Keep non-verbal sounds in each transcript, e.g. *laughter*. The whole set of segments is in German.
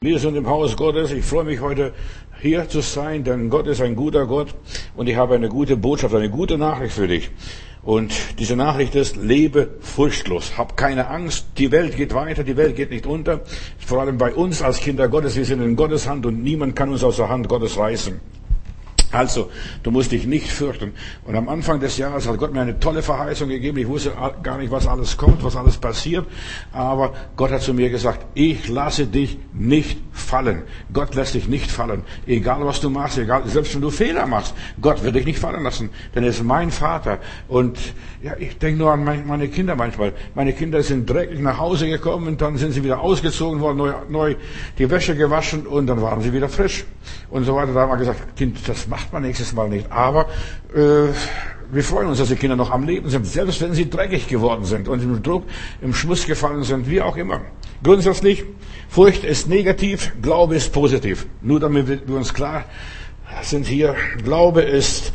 Wir sind im Haus Gottes. Ich freue mich heute hier zu sein, denn Gott ist ein guter Gott und ich habe eine gute Botschaft, eine gute Nachricht für dich. Und diese Nachricht ist, lebe furchtlos, hab keine Angst, die Welt geht weiter, die Welt geht nicht unter. Vor allem bei uns als Kinder Gottes, wir sind in Gottes Hand und niemand kann uns aus der Hand Gottes reißen. Also, du musst dich nicht fürchten. Und am Anfang des Jahres hat Gott mir eine tolle Verheißung gegeben. Ich wusste gar nicht, was alles kommt, was alles passiert. Aber Gott hat zu mir gesagt, ich lasse dich nicht fallen. Gott lässt dich nicht fallen. Egal was du machst, egal, selbst wenn du Fehler machst, Gott wird dich nicht fallen lassen. Denn er ist mein Vater. Und ja, ich denke nur an meine Kinder manchmal. Meine Kinder sind dreckig nach Hause gekommen und dann sind sie wieder ausgezogen worden, neu, neu die Wäsche gewaschen und dann waren sie wieder frisch. Und so weiter. Da haben wir gesagt, Kind, das macht macht man nächstes Mal nicht. Aber äh, wir freuen uns, dass die Kinder noch am Leben sind, selbst wenn sie dreckig geworden sind und im Druck, im Schmuss gefallen sind, wie auch immer. Grundsätzlich, Furcht ist negativ, Glaube ist positiv. Nur damit wir uns klar sind hier, Glaube ist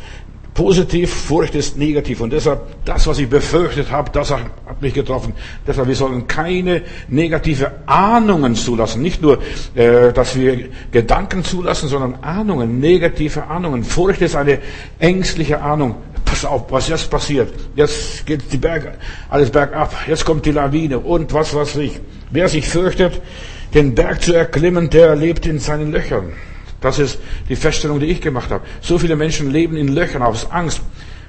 positiv, Furcht ist negativ. Und deshalb, das, was ich befürchtet habe, das hat mich getroffen. Deshalb, wir sollen keine negative Ahnungen zulassen. Nicht nur, äh, dass wir Gedanken zulassen, sondern Ahnungen, negative Ahnungen. Furcht ist eine ängstliche Ahnung. Pass auf, was jetzt passiert. Jetzt geht die Berge, alles bergab. Jetzt kommt die Lawine und was weiß ich. Wer sich fürchtet, den Berg zu erklimmen, der lebt in seinen Löchern. Das ist die Feststellung, die ich gemacht habe. So viele Menschen leben in Löchern aus Angst.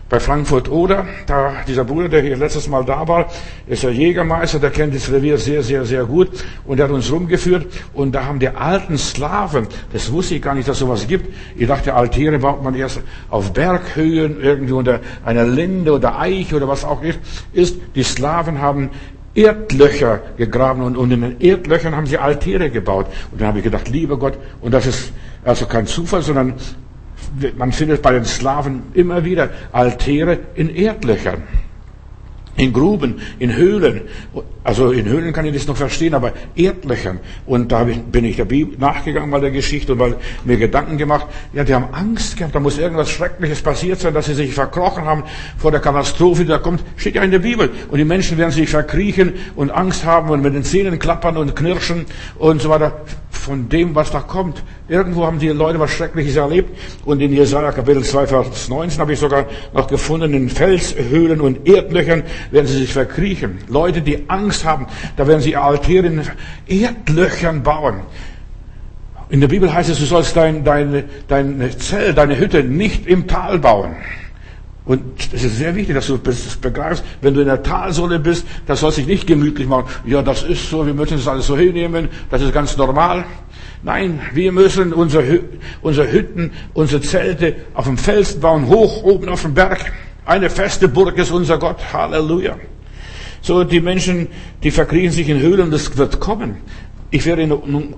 Bei Frankfurt oder, da dieser Bruder, der hier letztes Mal da war, ist der Jägermeister, der kennt das Revier sehr, sehr, sehr gut und der hat uns rumgeführt und da haben die alten Slaven, das wusste ich gar nicht, dass sowas gibt. Ich dachte, Altäre baut man erst auf Berghöhen, irgendwie unter einer Linde oder Eiche oder was auch ist. ist die Slaven haben Erdlöcher gegraben und, und in den Erdlöchern haben sie Altäre gebaut. Und dann habe ich gedacht, lieber Gott, und das ist also kein Zufall, sondern man findet bei den Slawen immer wieder Altäre in Erdlöchern in Gruben, in Höhlen. Also in Höhlen kann ich das noch verstehen, aber Erdlöchern. Und da bin ich der Bibel nachgegangen bei der Geschichte und mir Gedanken gemacht. Ja, die haben Angst gehabt, da muss irgendwas Schreckliches passiert sein, dass sie sich verkrochen haben vor der Katastrophe, die da kommt. Steht ja in der Bibel. Und die Menschen werden sich verkriechen und Angst haben und mit den Zähnen klappern und knirschen und so weiter von dem, was da kommt. Irgendwo haben die Leute was Schreckliches erlebt. Und in Jesaja Kapitel 2, Vers 19 habe ich sogar noch gefunden, in Felshöhlen und Erdlöchern werden sie sich verkriechen. Leute, die Angst haben, da werden sie Altäre in Erdlöchern bauen. In der Bibel heißt es, du sollst dein, deine, deine Zell, deine Hütte nicht im Tal bauen. Und es ist sehr wichtig, dass du das begreifst. Wenn du in der Talsohle bist, das soll sich nicht gemütlich machen. Ja, das ist so, wir müssen das alles so hinnehmen, das ist ganz normal. Nein, wir müssen unsere, unsere Hütten, unsere Zelte auf dem Felsen bauen, hoch oben auf dem Berg. Eine feste Burg ist unser Gott. Halleluja. So, die Menschen, die verkriechen sich in Höhlen, das wird kommen. Ich werde,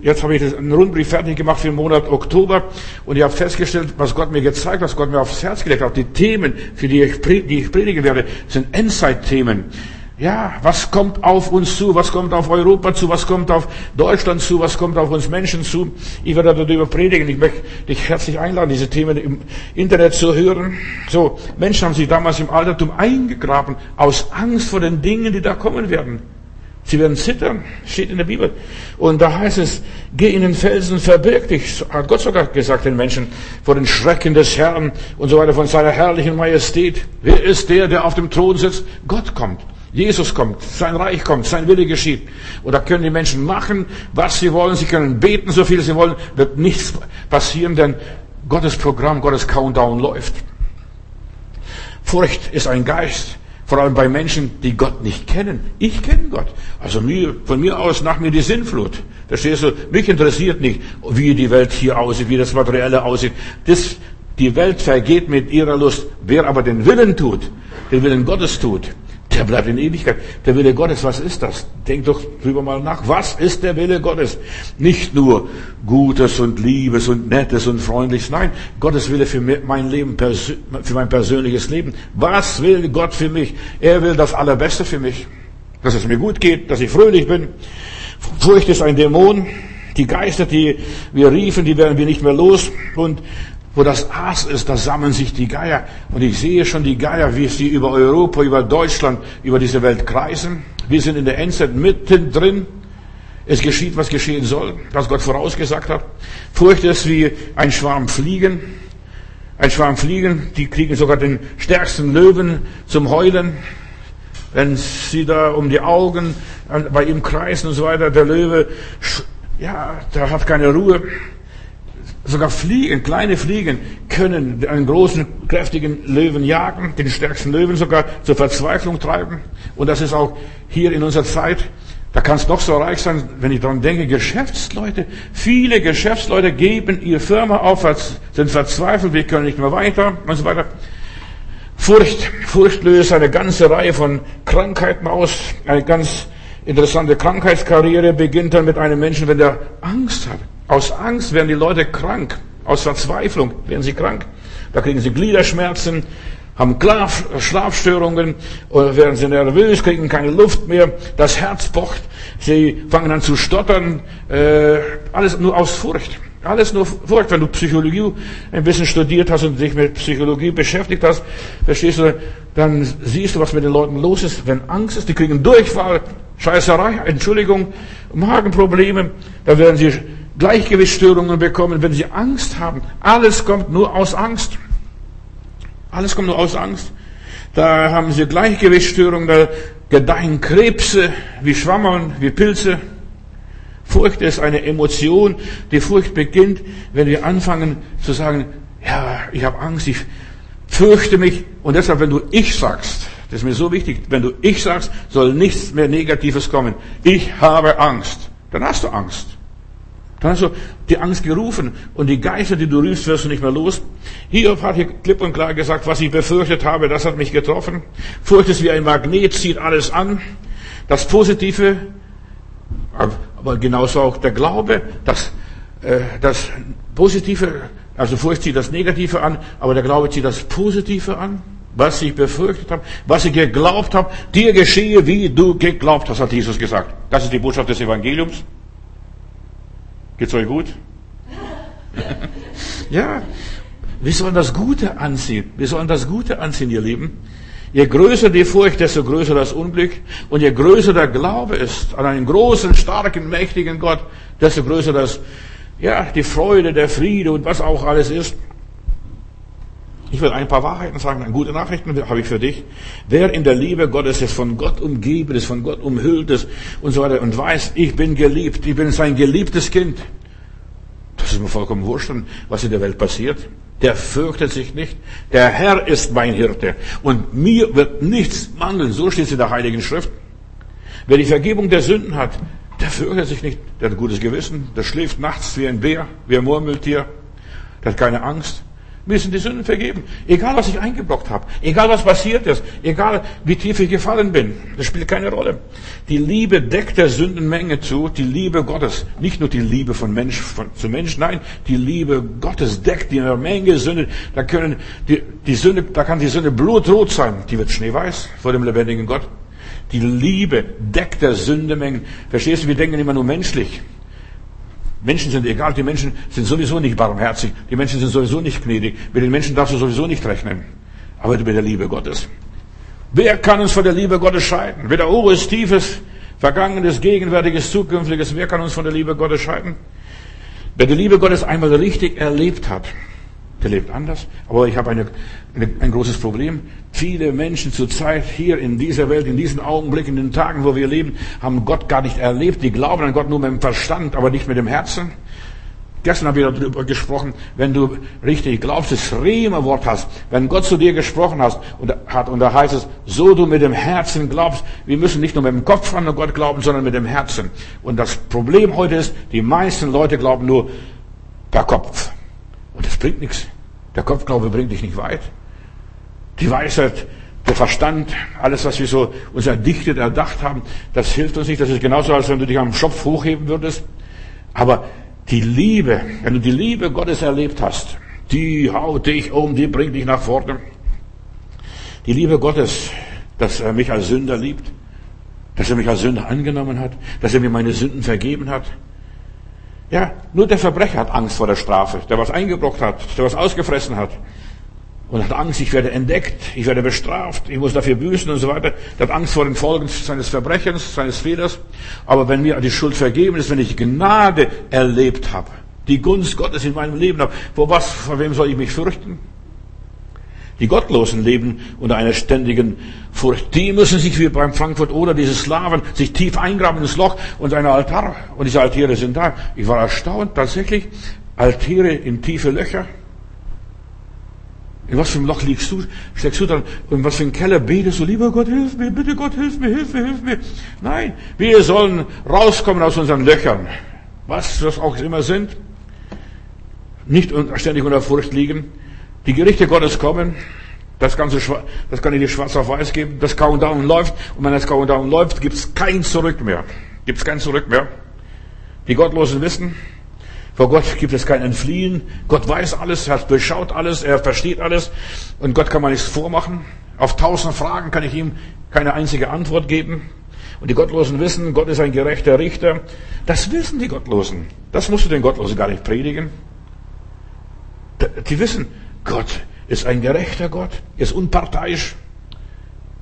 jetzt habe ich einen Rundbrief fertig gemacht für den Monat Oktober und ich habe festgestellt, was Gott mir gezeigt, was Gott mir aufs Herz gelegt hat. Die Themen, für die ich, die ich predigen werde, sind Endzeit-Themen. Ja, was kommt auf uns zu? Was kommt auf Europa zu? Was kommt auf Deutschland zu? Was kommt auf uns Menschen zu? Ich werde darüber predigen. Ich möchte dich herzlich einladen, diese Themen im Internet zu hören. So, Menschen haben sich damals im Altertum eingegraben aus Angst vor den Dingen, die da kommen werden. Sie werden zittern, steht in der Bibel. Und da heißt es, geh in den Felsen, verbirg dich, hat Gott sogar gesagt den Menschen, vor den Schrecken des Herrn und so weiter, von seiner herrlichen Majestät. Wer ist der, der auf dem Thron sitzt? Gott kommt. Jesus kommt, sein Reich kommt, sein Wille geschieht. Und da können die Menschen machen, was sie wollen. Sie können beten, so viel sie wollen. Wird nichts passieren, denn Gottes Programm, Gottes Countdown läuft. Furcht ist ein Geist, vor allem bei Menschen, die Gott nicht kennen. Ich kenne Gott. Also mir, von mir aus nach mir die Sinnflut. Verstehst du? Mich interessiert nicht, wie die Welt hier aussieht, wie das Materielle aussieht. Das, die Welt vergeht mit ihrer Lust. Wer aber den Willen tut, den Willen Gottes tut, der bleibt in Ewigkeit. Der Wille Gottes, was ist das? Denk doch drüber mal nach. Was ist der Wille Gottes? Nicht nur Gutes und Liebes und Nettes und Freundliches. Nein, Gottes Wille für mein Leben, für mein persönliches Leben. Was will Gott für mich? Er will das Allerbeste für mich. Dass es mir gut geht, dass ich fröhlich bin. Furcht ist ein Dämon. Die Geister, die wir riefen, die werden wir nicht mehr los. Und wo das Aas ist, da sammeln sich die Geier. Und ich sehe schon die Geier, wie sie über Europa, über Deutschland, über diese Welt kreisen. Wir sind in der Endzeit mittendrin. Es geschieht, was geschehen soll, was Gott vorausgesagt hat. Furcht ist wie ein Schwarm Fliegen. Ein Schwarm Fliegen, die kriegen sogar den stärksten Löwen zum Heulen. Wenn sie da um die Augen bei ihm kreisen und so weiter, der Löwe, ja, der hat keine Ruhe. Sogar Fliegen, kleine Fliegen können einen großen, kräftigen Löwen jagen, den stärksten Löwen sogar zur Verzweiflung treiben. Und das ist auch hier in unserer Zeit. Da kann es noch so reich sein, wenn ich daran denke, Geschäftsleute, viele Geschäftsleute geben ihre Firma auf, sind verzweifelt, wir können nicht mehr weiter und so weiter. Furcht, Furcht löst eine ganze Reihe von Krankheiten aus. Eine ganz interessante Krankheitskarriere beginnt dann mit einem Menschen, wenn der Angst hat. Aus Angst werden die Leute krank. Aus Verzweiflung werden sie krank. Da kriegen sie Gliederschmerzen, haben Schlafstörungen, oder werden sie nervös, kriegen keine Luft mehr, das Herz pocht, sie fangen an zu stottern, äh, alles nur aus Furcht. Alles nur Furcht. Wenn du Psychologie ein bisschen studiert hast und dich mit Psychologie beschäftigt hast, verstehst du, dann siehst du, was mit den Leuten los ist. Wenn Angst ist, die kriegen Durchfall, Scheißerei, Entschuldigung, Magenprobleme, da werden sie Gleichgewichtsstörungen bekommen, wenn sie Angst haben. Alles kommt nur aus Angst. Alles kommt nur aus Angst. Da haben sie Gleichgewichtsstörungen, da gedeihen Krebse wie Schwammeln, wie Pilze. Furcht ist eine Emotion. Die Furcht beginnt, wenn wir anfangen zu sagen, ja, ich habe Angst, ich fürchte mich. Und deshalb, wenn du ich sagst, das ist mir so wichtig, wenn du ich sagst, soll nichts mehr Negatives kommen. Ich habe Angst. Dann hast du Angst. Dann hast du die Angst gerufen und die Geister, die du rufst, wirst du nicht mehr los. Hiob hat hier klipp und klar gesagt, was ich befürchtet habe, das hat mich getroffen. Furcht ist wie ein Magnet, zieht alles an. Das Positive, aber genauso auch der Glaube, das, äh, das Positive, also Furcht zieht das Negative an, aber der Glaube zieht das Positive an. Was ich befürchtet habe, was ich geglaubt habe, dir geschehe, wie du geglaubt hast, hat Jesus gesagt. Das ist die Botschaft des Evangeliums. Geht's euch gut? *laughs* ja, wir sollen das Gute anziehen. Wir sollen das Gute anziehen, ihr Lieben. Je größer die Furcht, desto größer das Unglück. Und je größer der Glaube ist an einen großen, starken, mächtigen Gott, desto größer das, ja, die Freude, der Friede und was auch alles ist. Ich will ein paar Wahrheiten sagen, eine gute Nachrichten habe ich für dich. Wer in der Liebe Gottes ist, von Gott umgeben ist, von Gott umhüllt ist und so weiter und weiß, ich bin geliebt, ich bin sein geliebtes Kind. Das ist mir vollkommen wurscht, was in der Welt passiert. Der fürchtet sich nicht. Der Herr ist mein Hirte und mir wird nichts mangeln. So steht es in der Heiligen Schrift. Wer die Vergebung der Sünden hat, der fürchtet sich nicht. Der hat ein gutes Gewissen. Der schläft nachts wie ein Bär, wie ein Murmeltier. Der hat keine Angst. Sind die Sünden vergeben. Egal, was ich eingeblockt habe. Egal, was passiert ist. Egal, wie tief ich gefallen bin. Das spielt keine Rolle. Die Liebe deckt der Sündenmenge zu. Die Liebe Gottes. Nicht nur die Liebe von Mensch von, zu Mensch. Nein, die Liebe Gottes deckt die Menge Sünde. Da können die, die Sünde, da kann die Sünde blutrot sein. Die wird schneeweiß vor dem lebendigen Gott. Die Liebe deckt der Sündemengen. Verstehst du? Wir denken immer nur menschlich. Menschen sind egal, die Menschen sind sowieso nicht barmherzig, die Menschen sind sowieso nicht gnädig, mit den Menschen darfst du sowieso nicht rechnen, aber mit der Liebe Gottes. Wer kann uns von der Liebe Gottes scheiden? Weder oberes, tiefes, vergangenes, gegenwärtiges, zukünftiges, wer kann uns von der Liebe Gottes scheiden? Wer die Liebe Gottes einmal richtig erlebt hat, der lebt anders. Aber ich habe eine, eine, ein großes Problem. Viele Menschen zurzeit hier in dieser Welt, in diesen Augenblicken, in den Tagen, wo wir leben, haben Gott gar nicht erlebt. Die glauben an Gott nur mit dem Verstand, aber nicht mit dem Herzen. Gestern habe ich darüber gesprochen, wenn du richtig glaubst, das Rema-Wort hast, wenn Gott zu dir gesprochen hast und hat, und da heißt es, so du mit dem Herzen glaubst, wir müssen nicht nur mit dem Kopf an Gott glauben, sondern mit dem Herzen. Und das Problem heute ist, die meisten Leute glauben nur per Kopf. Und das bringt nichts. Der Kopfglaube bringt dich nicht weit. Die Weisheit, der Verstand, alles, was wir so uns erdichtet, erdacht haben, das hilft uns nicht. Das ist genauso, als wenn du dich am Schopf hochheben würdest. Aber die Liebe, wenn du die Liebe Gottes erlebt hast, die haut dich um, die bringt dich nach vorne. Die Liebe Gottes, dass er mich als Sünder liebt, dass er mich als Sünder angenommen hat, dass er mir meine Sünden vergeben hat, ja, nur der Verbrecher hat Angst vor der Strafe, der was eingebrockt hat, der was ausgefressen hat. und hat Angst, ich werde entdeckt, ich werde bestraft, ich muss dafür büßen und so weiter. Der hat Angst vor den Folgen seines Verbrechens, seines Fehlers. Aber wenn mir die Schuld vergeben ist, wenn ich Gnade erlebt habe, die Gunst Gottes in meinem Leben habe, vor was, vor wem soll ich mich fürchten? Die Gottlosen leben unter einer ständigen Furcht. Die müssen sich wie beim Frankfurt oder diese Slaven sich tief eingraben ins Loch und ein Altar und diese Altäre sind da. Ich war erstaunt, tatsächlich Altäre in tiefe Löcher. In was für einem Loch liegst du? Steckst du dann? Und was für ein Keller betest du? Lieber Gott, hilf mir, bitte Gott, hilf mir, hilf mir, hilf mir. Nein, wir sollen rauskommen aus unseren Löchern. Was das auch immer sind. Nicht ständig unter Furcht liegen. Die Gerichte Gottes kommen. Das Ganze, das kann ich dir schwarz auf weiß geben. Das Countdown läuft. Und wenn das Countdown läuft, gibt es kein Zurück mehr. Gibt es kein Zurück mehr. Die Gottlosen wissen, vor Gott gibt es kein Entfliehen. Gott weiß alles, er durchschaut alles, er versteht alles. Und Gott kann man nichts vormachen. Auf tausend Fragen kann ich ihm keine einzige Antwort geben. Und die Gottlosen wissen, Gott ist ein gerechter Richter. Das wissen die Gottlosen. Das musst du den Gottlosen gar nicht predigen. Die wissen, Gott ist ein gerechter Gott, er ist unparteiisch.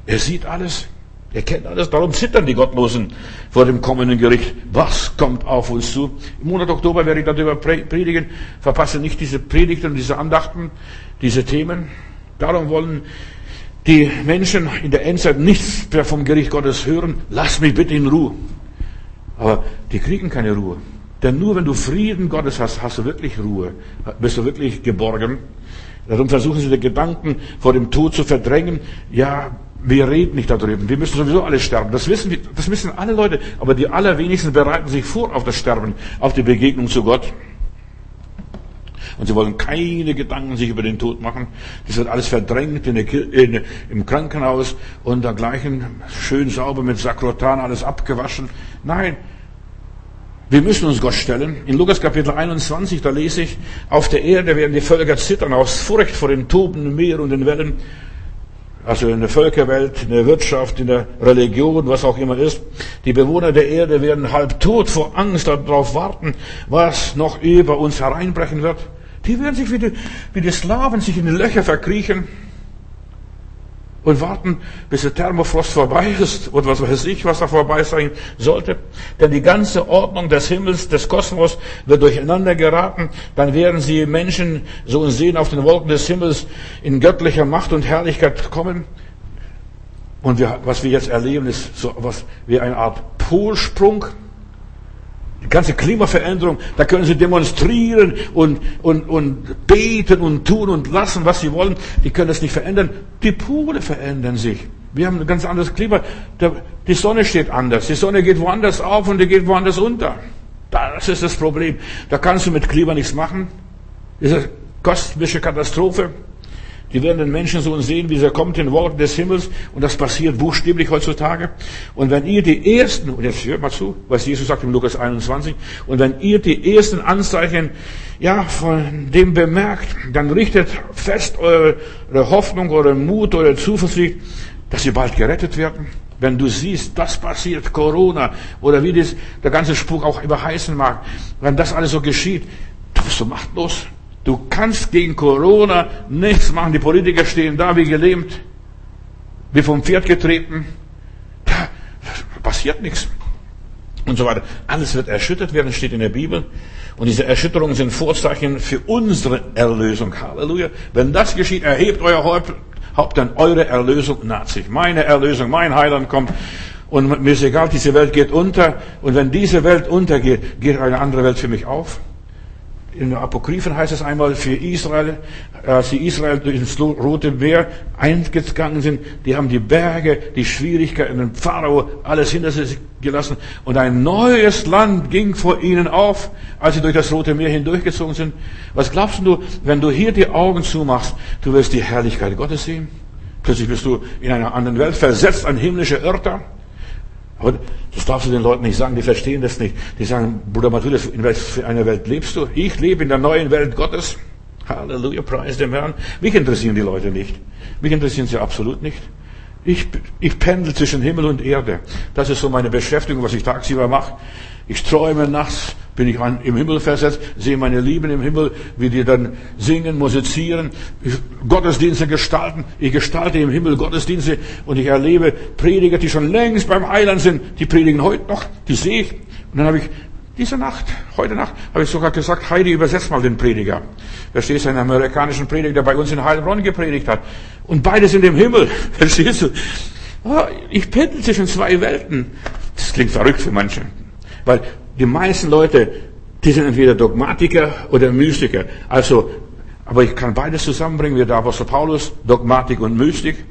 Er sieht alles. Er kennt alles, darum zittern die Gottlosen vor dem kommenden Gericht. Was kommt auf uns zu? Im Monat Oktober werde ich darüber predigen. Verpasse nicht diese Predigten, diese Andachten, diese Themen. Darum wollen die Menschen in der Endzeit nichts mehr vom Gericht Gottes hören. Lass mich bitte in Ruhe. Aber die kriegen keine Ruhe. Denn nur wenn du Frieden Gottes hast, hast du wirklich Ruhe. Bist du wirklich geborgen. Darum versuchen sie die Gedanken vor dem Tod zu verdrängen. Ja, wir reden nicht darüber. Wir müssen sowieso alle sterben. Das wissen, wir, das wissen alle Leute. Aber die allerwenigsten bereiten sich vor auf das Sterben, auf die Begegnung zu Gott. Und sie wollen keine Gedanken sich über den Tod machen. Das wird alles verdrängt in der, in, im Krankenhaus und dergleichen. Schön sauber mit Sakrotan, alles abgewaschen. Nein. Wir müssen uns Gott stellen. In Lukas Kapitel 21, da lese ich, auf der Erde werden die Völker zittern aus Furcht vor dem tobenden Meer und den Wellen also in der Völkerwelt, in der Wirtschaft, in der Religion, was auch immer ist. Die Bewohner der Erde werden halb tot vor Angst darauf warten, was noch über uns hereinbrechen wird. Die werden sich wie die, wie die Slaven sich in die Löcher verkriechen und warten, bis der Thermofrost vorbei ist und was weiß ich, was da vorbei sein sollte. Denn die ganze Ordnung des Himmels, des Kosmos wird durcheinander geraten. Dann werden sie Menschen so und sehen auf den Wolken des Himmels in göttlicher Macht und Herrlichkeit kommen. Und wir, was wir jetzt erleben, ist so was wie eine Art Polsprung die ganze Klimaveränderung, da können sie demonstrieren und, und, und beten und tun und lassen, was sie wollen. Die können das nicht verändern. Die Pole verändern sich. Wir haben ein ganz anderes Klima. Die Sonne steht anders. Die Sonne geht woanders auf und die geht woanders unter. Das ist das Problem. Da kannst du mit Klima nichts machen. Das ist eine kosmische Katastrophe. Die werden den Menschen so sehen, wie er kommt in Wolken des Himmels. Und das passiert buchstäblich heutzutage. Und wenn ihr die ersten, und jetzt hört mal zu, was Jesus sagt im Lukas 21, und wenn ihr die ersten Anzeichen, ja, von dem bemerkt, dann richtet fest eure Hoffnung, euren Mut, eure Zuversicht, dass sie bald gerettet werden. Wenn du siehst, das passiert, Corona, oder wie das, der ganze Spuk auch überheißen mag, wenn das alles so geschieht, du bist so machtlos. Du kannst gegen Corona nichts machen. Die Politiker stehen da wie gelähmt, wie vom Pferd getreten. Da passiert nichts. Und so weiter. Alles wird erschüttert werden, steht in der Bibel. Und diese Erschütterungen sind Vorzeichen für unsere Erlösung. Halleluja. Wenn das geschieht, erhebt euer Haupt, denn eure Erlösung naht sich. Meine Erlösung, mein Heiland kommt. Und mir ist egal, diese Welt geht unter. Und wenn diese Welt untergeht, geht eine andere Welt für mich auf in den Apokryphen heißt es einmal für Israel, als sie Israel ins Rote Meer eingegangen sind, die haben die Berge, die Schwierigkeiten, den Pharao, alles hinter sich gelassen und ein neues Land ging vor ihnen auf, als sie durch das Rote Meer hindurchgezogen sind. Was glaubst du, wenn du hier die Augen zumachst, du wirst die Herrlichkeit Gottes sehen? Plötzlich bist du in einer anderen Welt versetzt, ein himmlischer Irrter. Aber das darfst du den Leuten nicht sagen, die verstehen das nicht. Die sagen, Bruder Matthäus, in welcher einer Welt lebst du? Ich lebe in der neuen Welt Gottes. Halleluja, preis dem Herrn. Mich interessieren die Leute nicht. Mich interessieren sie absolut nicht. Ich, ich pendel zwischen Himmel und Erde. Das ist so meine Beschäftigung, was ich tagsüber mache. Ich träume nachts bin ich im Himmel versetzt, sehe meine Lieben im Himmel, wie die dann singen, musizieren, Gottesdienste gestalten. Ich gestalte im Himmel Gottesdienste und ich erlebe Prediger, die schon längst beim Heiland sind, die predigen heute noch, die sehe ich. Und dann habe ich diese Nacht, heute Nacht, habe ich sogar gesagt, Heidi, übersetzt mal den Prediger. Da steht ein amerikanischen Prediger, der bei uns in Heilbronn gepredigt hat. Und beide sind im Himmel. *laughs* Verstehst du? Ah, ich pendel zwischen zwei Welten. Das klingt verrückt für manche. Weil die meisten Leute, die sind entweder Dogmatiker oder Mystiker. Also, aber ich kann beides zusammenbringen, wie der Apostel Paulus, Dogmatik und Mystik.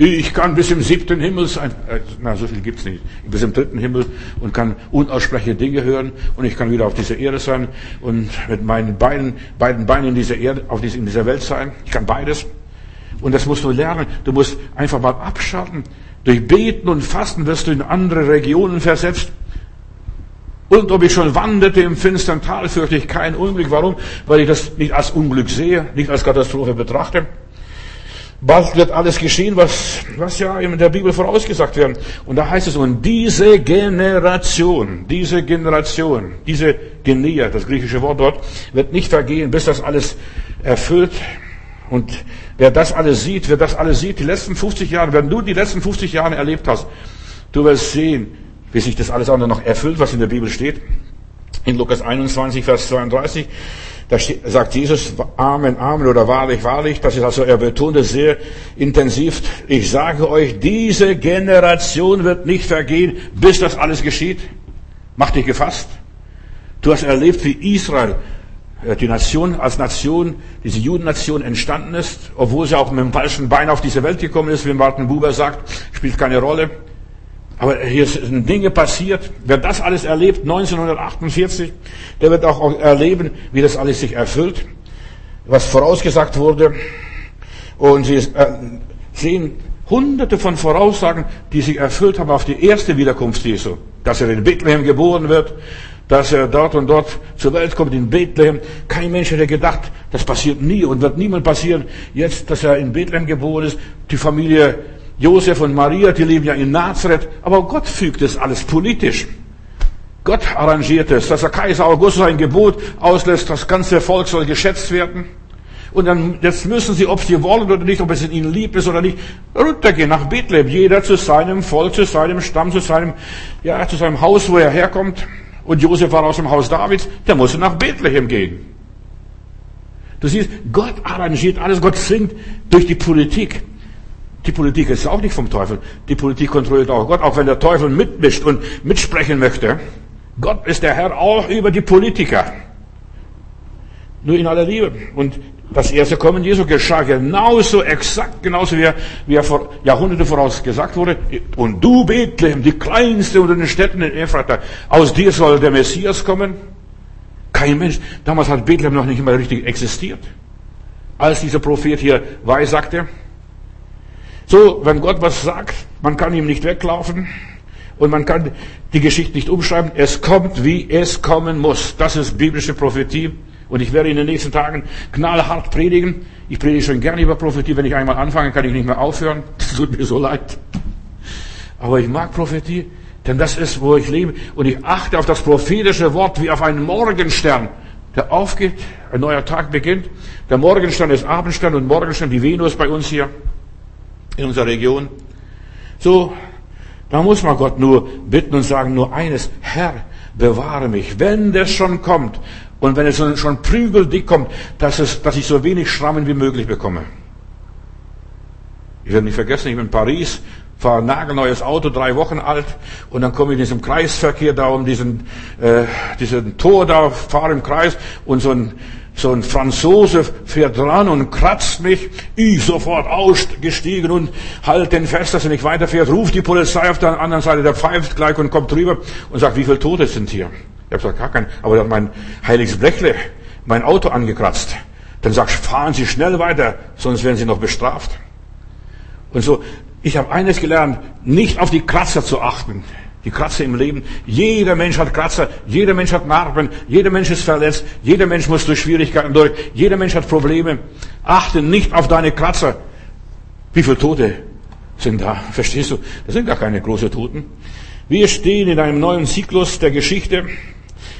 Ich kann bis im siebten Himmel sein. Äh, na, so viel gibt's nicht. Bis im dritten Himmel und kann unaussprechliche Dinge hören und ich kann wieder auf dieser Erde sein und mit meinen beiden, beiden Beinen in dieser Erde, auf dieser, in dieser Welt sein. Ich kann beides. Und das musst du lernen. Du musst einfach mal abschalten. Durch Beten und Fasten wirst du in andere Regionen versetzt. Und ob ich schon wanderte im finstern Tal, fürchte ich kein Unglück. Warum? Weil ich das nicht als Unglück sehe, nicht als Katastrophe betrachte. Bald wird alles geschehen, was, was ja in der Bibel vorausgesagt wird. Und da heißt es, und diese Generation, diese Generation, diese Genia, das griechische Wort dort, wird nicht vergehen, bis das alles erfüllt. Und wer das alles sieht, wer das alles sieht, die letzten 50 Jahre, wenn du die letzten 50 Jahre erlebt hast, du wirst sehen, wie sich das alles andere noch erfüllt, was in der Bibel steht. In Lukas 21, Vers 32, da sagt Jesus Amen, Amen oder wahrlich, wahrlich. Das ist also, er betont es sehr intensiv. Ich sage euch, diese Generation wird nicht vergehen, bis das alles geschieht. Mach dich gefasst. Du hast erlebt, wie Israel, äh, die Nation als Nation, diese Judennation entstanden ist, obwohl sie auch mit dem falschen Bein auf diese Welt gekommen ist, wie Martin Buber sagt, spielt keine Rolle. Aber hier sind Dinge passiert. Wer das alles erlebt, 1948, der wird auch erleben, wie das alles sich erfüllt, was vorausgesagt wurde. Und sie äh, sehen hunderte von Voraussagen, die sich erfüllt haben auf die erste Wiederkunft Jesu. Dass er in Bethlehem geboren wird, dass er dort und dort zur Welt kommt, in Bethlehem. Kein Mensch hätte gedacht, das passiert nie und wird niemand passieren. Jetzt, dass er in Bethlehem geboren ist, die Familie Josef und Maria, die leben ja in Nazareth, aber Gott fügt es alles politisch. Gott arrangiert es, dass der Kaiser Augustus ein Gebot auslässt, das ganze Volk soll geschätzt werden. Und dann, jetzt müssen sie, ob sie wollen oder nicht, ob es ihnen lieb ist oder nicht, runtergehen nach Bethlehem. Jeder zu seinem Volk, zu seinem Stamm, zu seinem, ja, zu seinem Haus, wo er herkommt. Und Josef war aus dem Haus Davids, der musste nach Bethlehem gehen. Du siehst, Gott arrangiert alles, Gott zwingt durch die Politik. Die Politik ist auch nicht vom Teufel. Die Politik kontrolliert auch Gott, auch wenn der Teufel mitmischt und mitsprechen möchte. Gott ist der Herr auch über die Politiker. Nur in aller Liebe. Und das erste Kommen Jesu geschah genauso exakt, genauso wie er, wie er vor Jahrhunderte voraus gesagt wurde. Und du, Bethlehem, die kleinste unter den Städten in Ephrata, aus dir soll der Messias kommen. Kein Mensch. Damals hat Bethlehem noch nicht immer richtig existiert. Als dieser Prophet hier weissagte, so, wenn Gott was sagt, man kann ihm nicht weglaufen und man kann die Geschichte nicht umschreiben. Es kommt, wie es kommen muss. Das ist biblische Prophetie. Und ich werde in den nächsten Tagen knallhart predigen. Ich predige schon gerne über Prophetie. Wenn ich einmal anfange, kann ich nicht mehr aufhören. *laughs* Das tut mir so leid. Aber ich mag Prophetie, denn das ist, wo ich lebe. Und ich achte auf das prophetische Wort wie auf einen Morgenstern, der aufgeht, ein neuer Tag beginnt. Der Morgenstern ist Abendstern und Morgenstern, die Venus bei uns hier in unserer Region. So, da muss man Gott nur bitten und sagen, nur eines, Herr, bewahre mich, wenn das schon kommt und wenn es schon prügeldick kommt, dass, es, dass ich so wenig Schrammen wie möglich bekomme. Ich werde nicht vergessen, ich bin in Paris, fahre ein nagelneues Auto, drei Wochen alt, und dann komme ich in diesem Kreisverkehr da um diesen, äh, diesen Tor da, fahre im Kreis und so ein so ein Franzose fährt dran und kratzt mich. Ich sofort ausgestiegen und halt den fest, dass er nicht weiterfährt. Ruft die Polizei auf der anderen Seite, der pfeift gleich und kommt drüber und sagt, wie viele Tote sind hier? Ich habe gesagt, gar kein. Aber er hat mein heiliges Blechle, mein Auto angekratzt. Dann sagt, fahren Sie schnell weiter, sonst werden Sie noch bestraft. Und so, ich habe eines gelernt, nicht auf die Kratzer zu achten. Die Kratzer im Leben. Jeder Mensch hat Kratzer, jeder Mensch hat Narben, jeder Mensch ist verletzt, jeder Mensch muss durch Schwierigkeiten durch, jeder Mensch hat Probleme. Achte nicht auf deine Kratzer. Wie viele Tote sind da? *laughs* Verstehst du? Das sind gar keine großen Toten. Wir stehen in einem neuen Zyklus der Geschichte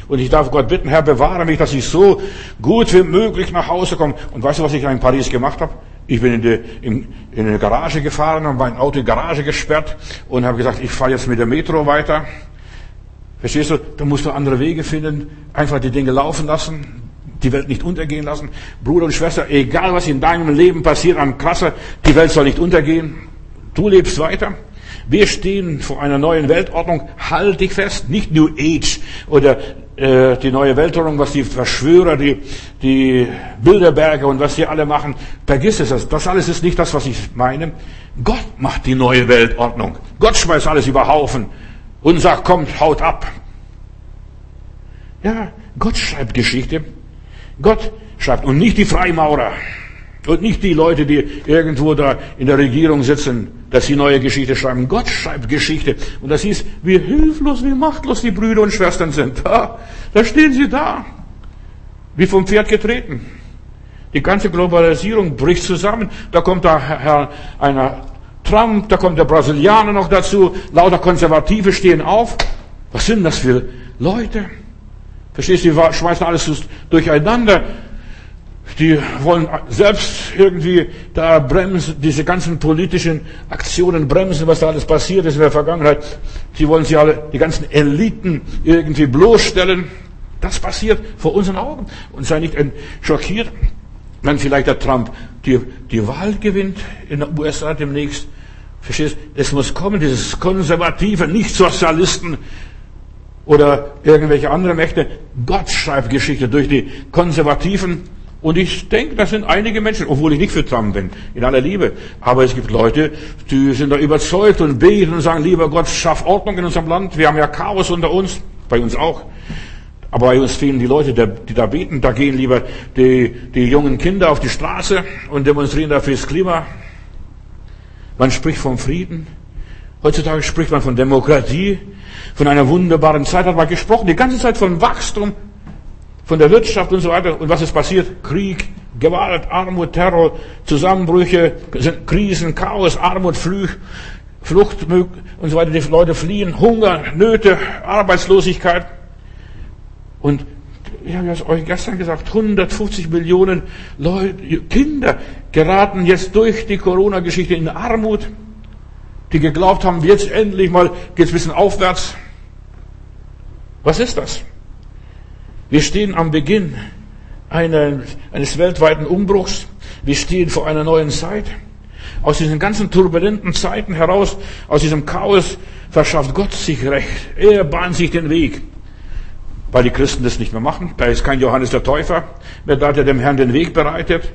Und ich darf Gott bitten, Herr, bewahre mich, dass ich so gut wie möglich nach Hause komme. Und weißt du, was ich in Paris gemacht habe? Ich bin in die, in, in eine Garage gefahren und mein Auto in die Garage gesperrt und habe gesagt, ich fahre jetzt mit der Metro weiter. Verstehst du? Da musst du andere Wege finden, einfach die Dinge laufen lassen, die Welt nicht untergehen lassen. Bruder und Schwester, egal was in deinem Leben passiert an Klasse, die Welt soll nicht untergehen. Du lebst weiter. Wir stehen vor einer neuen Weltordnung. Halt dich fest. Nicht New Age oder die neue Weltordnung, was die Verschwörer, die, die Bilderberger und was die alle machen. Vergiss es. Das alles ist nicht das, was ich meine. Gott macht die neue Weltordnung. Gott schmeißt alles über Haufen und sagt, kommt, haut ab. Ja, Gott schreibt Geschichte. Gott schreibt und nicht die Freimaurer und nicht die Leute, die irgendwo da in der Regierung sitzen, dass sie neue Geschichte schreiben. Gott schreibt Geschichte und das hieß, wie hilflos, wie machtlos die Brüder und Schwestern sind. Da, da stehen sie da, wie vom Pferd getreten. Die ganze Globalisierung bricht zusammen. Da kommt da Herr, einer Trump, da kommt der Brasilianer noch dazu, lauter Konservative stehen auf. Was sind das für Leute? Verstehst du, die schmeißen alles durcheinander. Die wollen selbst irgendwie da bremsen, diese ganzen politischen Aktionen bremsen, was da alles passiert ist in der Vergangenheit. Die wollen sie alle, die ganzen Eliten irgendwie bloßstellen. Das passiert vor unseren Augen. Und sei nicht schockiert, wenn vielleicht der Trump die, die Wahl gewinnt in den USA demnächst. Verstehst? Es muss kommen, dieses konservative, nicht Sozialisten, oder irgendwelche andere Mächte. Gott schreibt Geschichte durch die Konservativen. Und ich denke, das sind einige Menschen, obwohl ich nicht für Trump bin, in aller Liebe. Aber es gibt Leute, die sind da überzeugt und beten und sagen, lieber Gott, schaff Ordnung in unserem Land. Wir haben ja Chaos unter uns, bei uns auch. Aber bei uns fehlen die Leute, die da beten. Da gehen lieber die, die jungen Kinder auf die Straße und demonstrieren dafür das Klima. Man spricht vom Frieden. Heutzutage spricht man von Demokratie. Von einer wunderbaren Zeit hat man gesprochen, die ganze Zeit von Wachstum, von der Wirtschaft und so weiter. Und was ist passiert? Krieg, Gewalt, Armut, Terror, Zusammenbrüche, Krisen, Chaos, Armut, Flüch, Flucht und so weiter. Die Leute fliehen, Hunger, Nöte, Arbeitslosigkeit. Und ich habe es euch gestern gesagt, 150 Millionen Leute, Kinder geraten jetzt durch die Corona-Geschichte in Armut, die geglaubt haben, jetzt endlich mal geht es ein bisschen aufwärts. Was ist das? Wir stehen am Beginn einer, eines weltweiten Umbruchs. Wir stehen vor einer neuen Zeit. Aus diesen ganzen turbulenten Zeiten heraus, aus diesem Chaos, verschafft Gott sich Recht. Er bahnt sich den Weg. Weil die Christen das nicht mehr machen. Da ist kein Johannes der Täufer mehr da, der dem Herrn den Weg bereitet,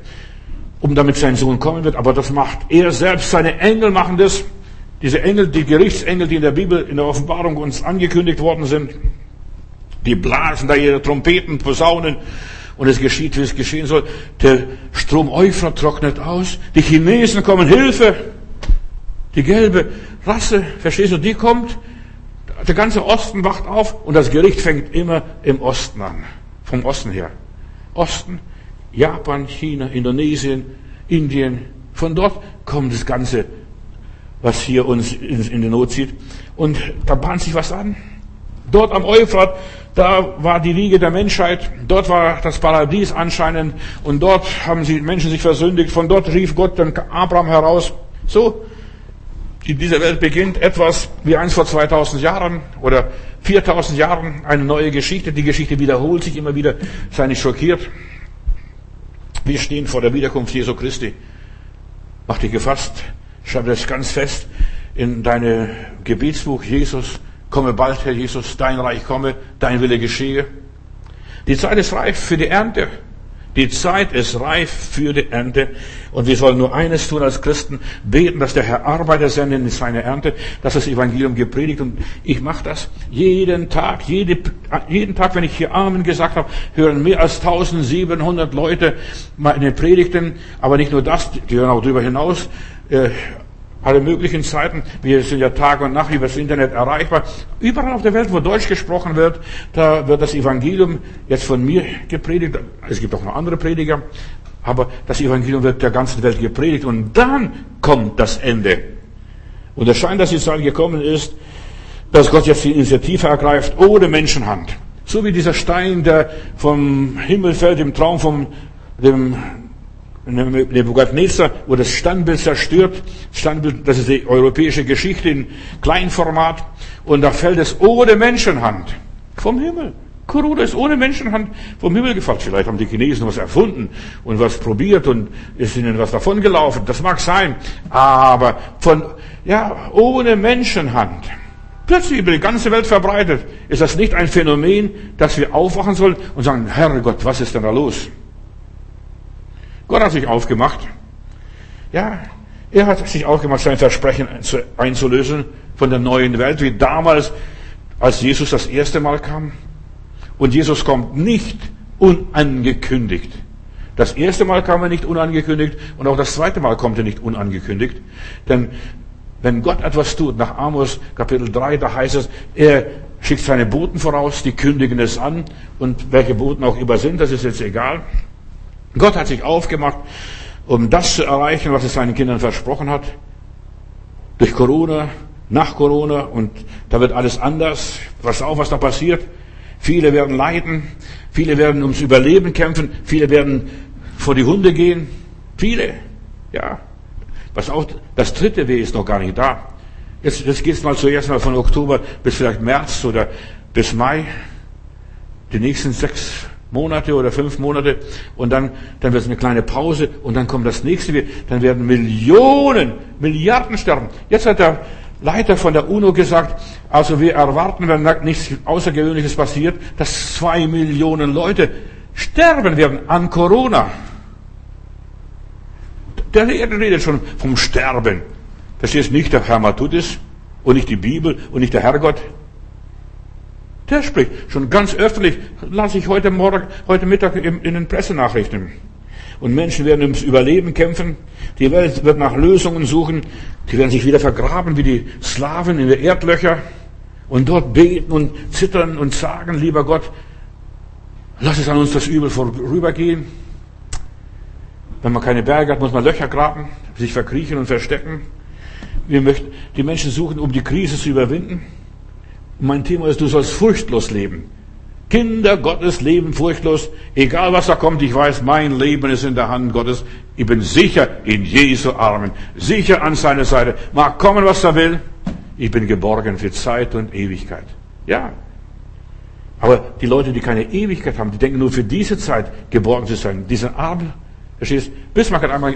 um damit sein Sohn kommen wird. Aber das macht er selbst. Seine Engel machen das. Diese Engel, die Gerichtsengel, die in der Bibel, in der Offenbarung uns angekündigt worden sind. Die blasen da ihre Trompeten, Posaunen und es geschieht, wie es geschehen soll. Der Strom Euphrat trocknet aus. Die Chinesen kommen, Hilfe! Die gelbe Rasse, verstehst du, die kommt. Der ganze Osten wacht auf und das Gericht fängt immer im Osten an. Vom Osten her. Osten, Japan, China, Indonesien, Indien. Von dort kommt das Ganze, was hier uns in die Not zieht. Und da bahnt sich was an. Dort am Euphrat da war die Wiege der Menschheit, dort war das Paradies anscheinend und dort haben die Menschen sich versündigt. Von dort rief Gott den Abraham heraus. So, in dieser Welt beginnt etwas wie eins vor 2000 Jahren oder 4000 Jahren, eine neue Geschichte. Die Geschichte wiederholt sich immer wieder. Sei nicht schockiert. Wir stehen vor der Wiederkunft Jesu Christi. Mach dich gefasst. Schreib das ganz fest in deine Gebetsbuch. Jesus Komme bald, Herr Jesus, dein Reich komme, dein Wille geschehe. Die Zeit ist reif für die Ernte. Die Zeit ist reif für die Ernte. Und wir sollen nur eines tun als Christen, beten, dass der Herr Arbeiter sendet in seine Ernte, dass das Evangelium gepredigt. Und ich mache das jeden Tag, jede, jeden Tag, wenn ich hier Amen gesagt habe, hören mehr als 1700 Leute meine Predigten. Aber nicht nur das, die hören auch darüber hinaus. Alle möglichen Zeiten. Wir sind ja Tag und Nacht über das Internet erreichbar. Überall auf der Welt, wo Deutsch gesprochen wird, da wird das Evangelium jetzt von mir gepredigt. Es gibt auch noch andere Prediger. Aber das Evangelium wird der ganzen Welt gepredigt und dann kommt das Ende. Und es scheint, dass die Zeit gekommen ist, dass Gott jetzt die Initiative ergreift, ohne Menschenhand. So wie dieser Stein, der vom Himmel fällt, im Traum vom dem Nebukadnezar, wo das Standbild zerstört. Standbild, das ist die europäische Geschichte in Kleinformat. Und da fällt es ohne Menschenhand vom Himmel. Corona ist ohne Menschenhand vom Himmel gefallen. Vielleicht haben die Chinesen was erfunden und was probiert und ist ihnen was davon gelaufen. Das mag sein. Aber von, ja, ohne Menschenhand. Plötzlich über die ganze Welt verbreitet. Ist das nicht ein Phänomen, dass wir aufwachen sollen und sagen, Herrgott, was ist denn da los? Gott hat sich aufgemacht. Ja, er hat sich aufgemacht, sein Versprechen einzulösen von der neuen Welt, wie damals, als Jesus das erste Mal kam. Und Jesus kommt nicht unangekündigt. Das erste Mal kam er nicht unangekündigt und auch das zweite Mal kommt er nicht unangekündigt. Denn wenn Gott etwas tut, nach Amos Kapitel 3, da heißt es, er schickt seine Boten voraus, die kündigen es an und welche Boten auch über sind, das ist jetzt egal. Gott hat sich aufgemacht, um das zu erreichen, was er seinen Kindern versprochen hat. Durch Corona, nach Corona und da wird alles anders. Was auch, was da passiert. Viele werden leiden, viele werden ums Überleben kämpfen, viele werden vor die Hunde gehen. Viele, ja. Was auch, das dritte Weh ist noch gar nicht da. Jetzt, jetzt geht es mal zuerst mal von Oktober bis vielleicht März oder bis Mai. Die nächsten sechs Monate oder fünf Monate und dann, dann wird es eine kleine Pause und dann kommt das nächste, dann werden Millionen, Milliarden sterben. Jetzt hat der Leiter von der UNO gesagt, also wir erwarten, wenn nichts Außergewöhnliches passiert, dass zwei Millionen Leute sterben werden an Corona. Der redet schon vom Sterben. Das ist nicht der Herr Matthäus und nicht die Bibel und nicht der Herrgott. Der spricht schon ganz öffentlich, lasse ich heute Morgen, heute Mittag in, den Pressenachrichten. Und Menschen werden ums Überleben kämpfen. Die Welt wird nach Lösungen suchen. Die werden sich wieder vergraben wie die Slaven in der Erdlöcher und dort beten und zittern und sagen, lieber Gott, lass es an uns das Übel vorübergehen. Wenn man keine Berge hat, muss man Löcher graben, sich verkriechen und verstecken. Wir möchten, die Menschen suchen, um die Krise zu überwinden. Mein Thema ist, du sollst furchtlos leben. Kinder Gottes leben furchtlos. Egal was da kommt, ich weiß, mein Leben ist in der Hand Gottes. Ich bin sicher in Jesu Armen. Sicher an seiner Seite. Mag kommen, was er will. Ich bin geborgen für Zeit und Ewigkeit. Ja. Aber die Leute, die keine Ewigkeit haben, die denken nur für diese Zeit geborgen zu sein. Diese armen Verstehst? Bismarck hat einmal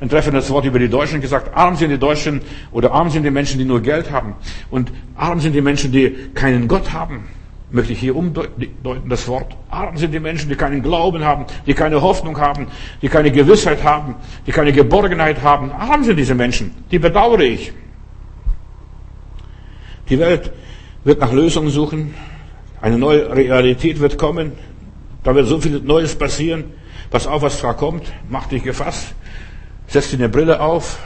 ein treffendes Wort über die Deutschen gesagt. Arm sind die Deutschen oder arm sind die Menschen, die nur Geld haben. Und arm sind die Menschen, die keinen Gott haben. Möchte ich hier umdeuten, das Wort. Arm sind die Menschen, die keinen Glauben haben, die keine Hoffnung haben, die keine Gewissheit haben, die keine Geborgenheit haben. Arm sind diese Menschen. Die bedauere ich. Die Welt wird nach Lösungen suchen. Eine neue Realität wird kommen. Da wird so viel Neues passieren. Pass auf, was da kommt, mach dich gefasst, setz dir eine Brille auf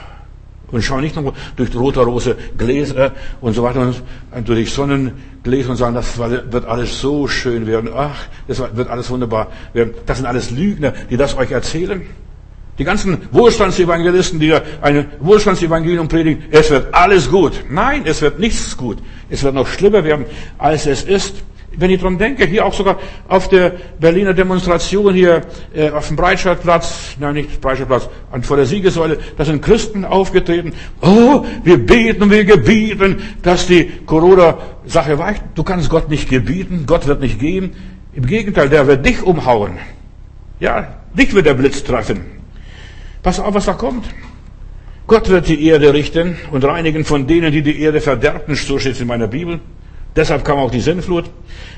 und schau nicht nur durch rote-rose Gläser und so weiter und durch Sonnengläser und sagen, das wird alles so schön werden. Ach, das wird alles wunderbar werden. Das sind alles Lügner, die das euch erzählen. Die ganzen Wohlstandsevangelisten, die ein Wohlstandsevangelium predigen, es wird alles gut. Nein, es wird nichts gut. Es wird noch schlimmer werden, als es ist. Wenn ich dran denke, hier auch sogar auf der Berliner Demonstration hier äh, auf dem Breitscheidplatz, nein nicht Breitscheidplatz, vor der Siegessäule, da sind Christen aufgetreten. Oh, wir beten wir gebieten, dass die Corona-Sache weicht. Du kannst Gott nicht gebieten, Gott wird nicht gehen. Im Gegenteil, der wird dich umhauen. Ja, dich wird der Blitz treffen. Pass auf, was da kommt. Gott wird die Erde richten und reinigen von denen, die die Erde verderben, so steht es in meiner Bibel. Deshalb kam auch die Sinnflut.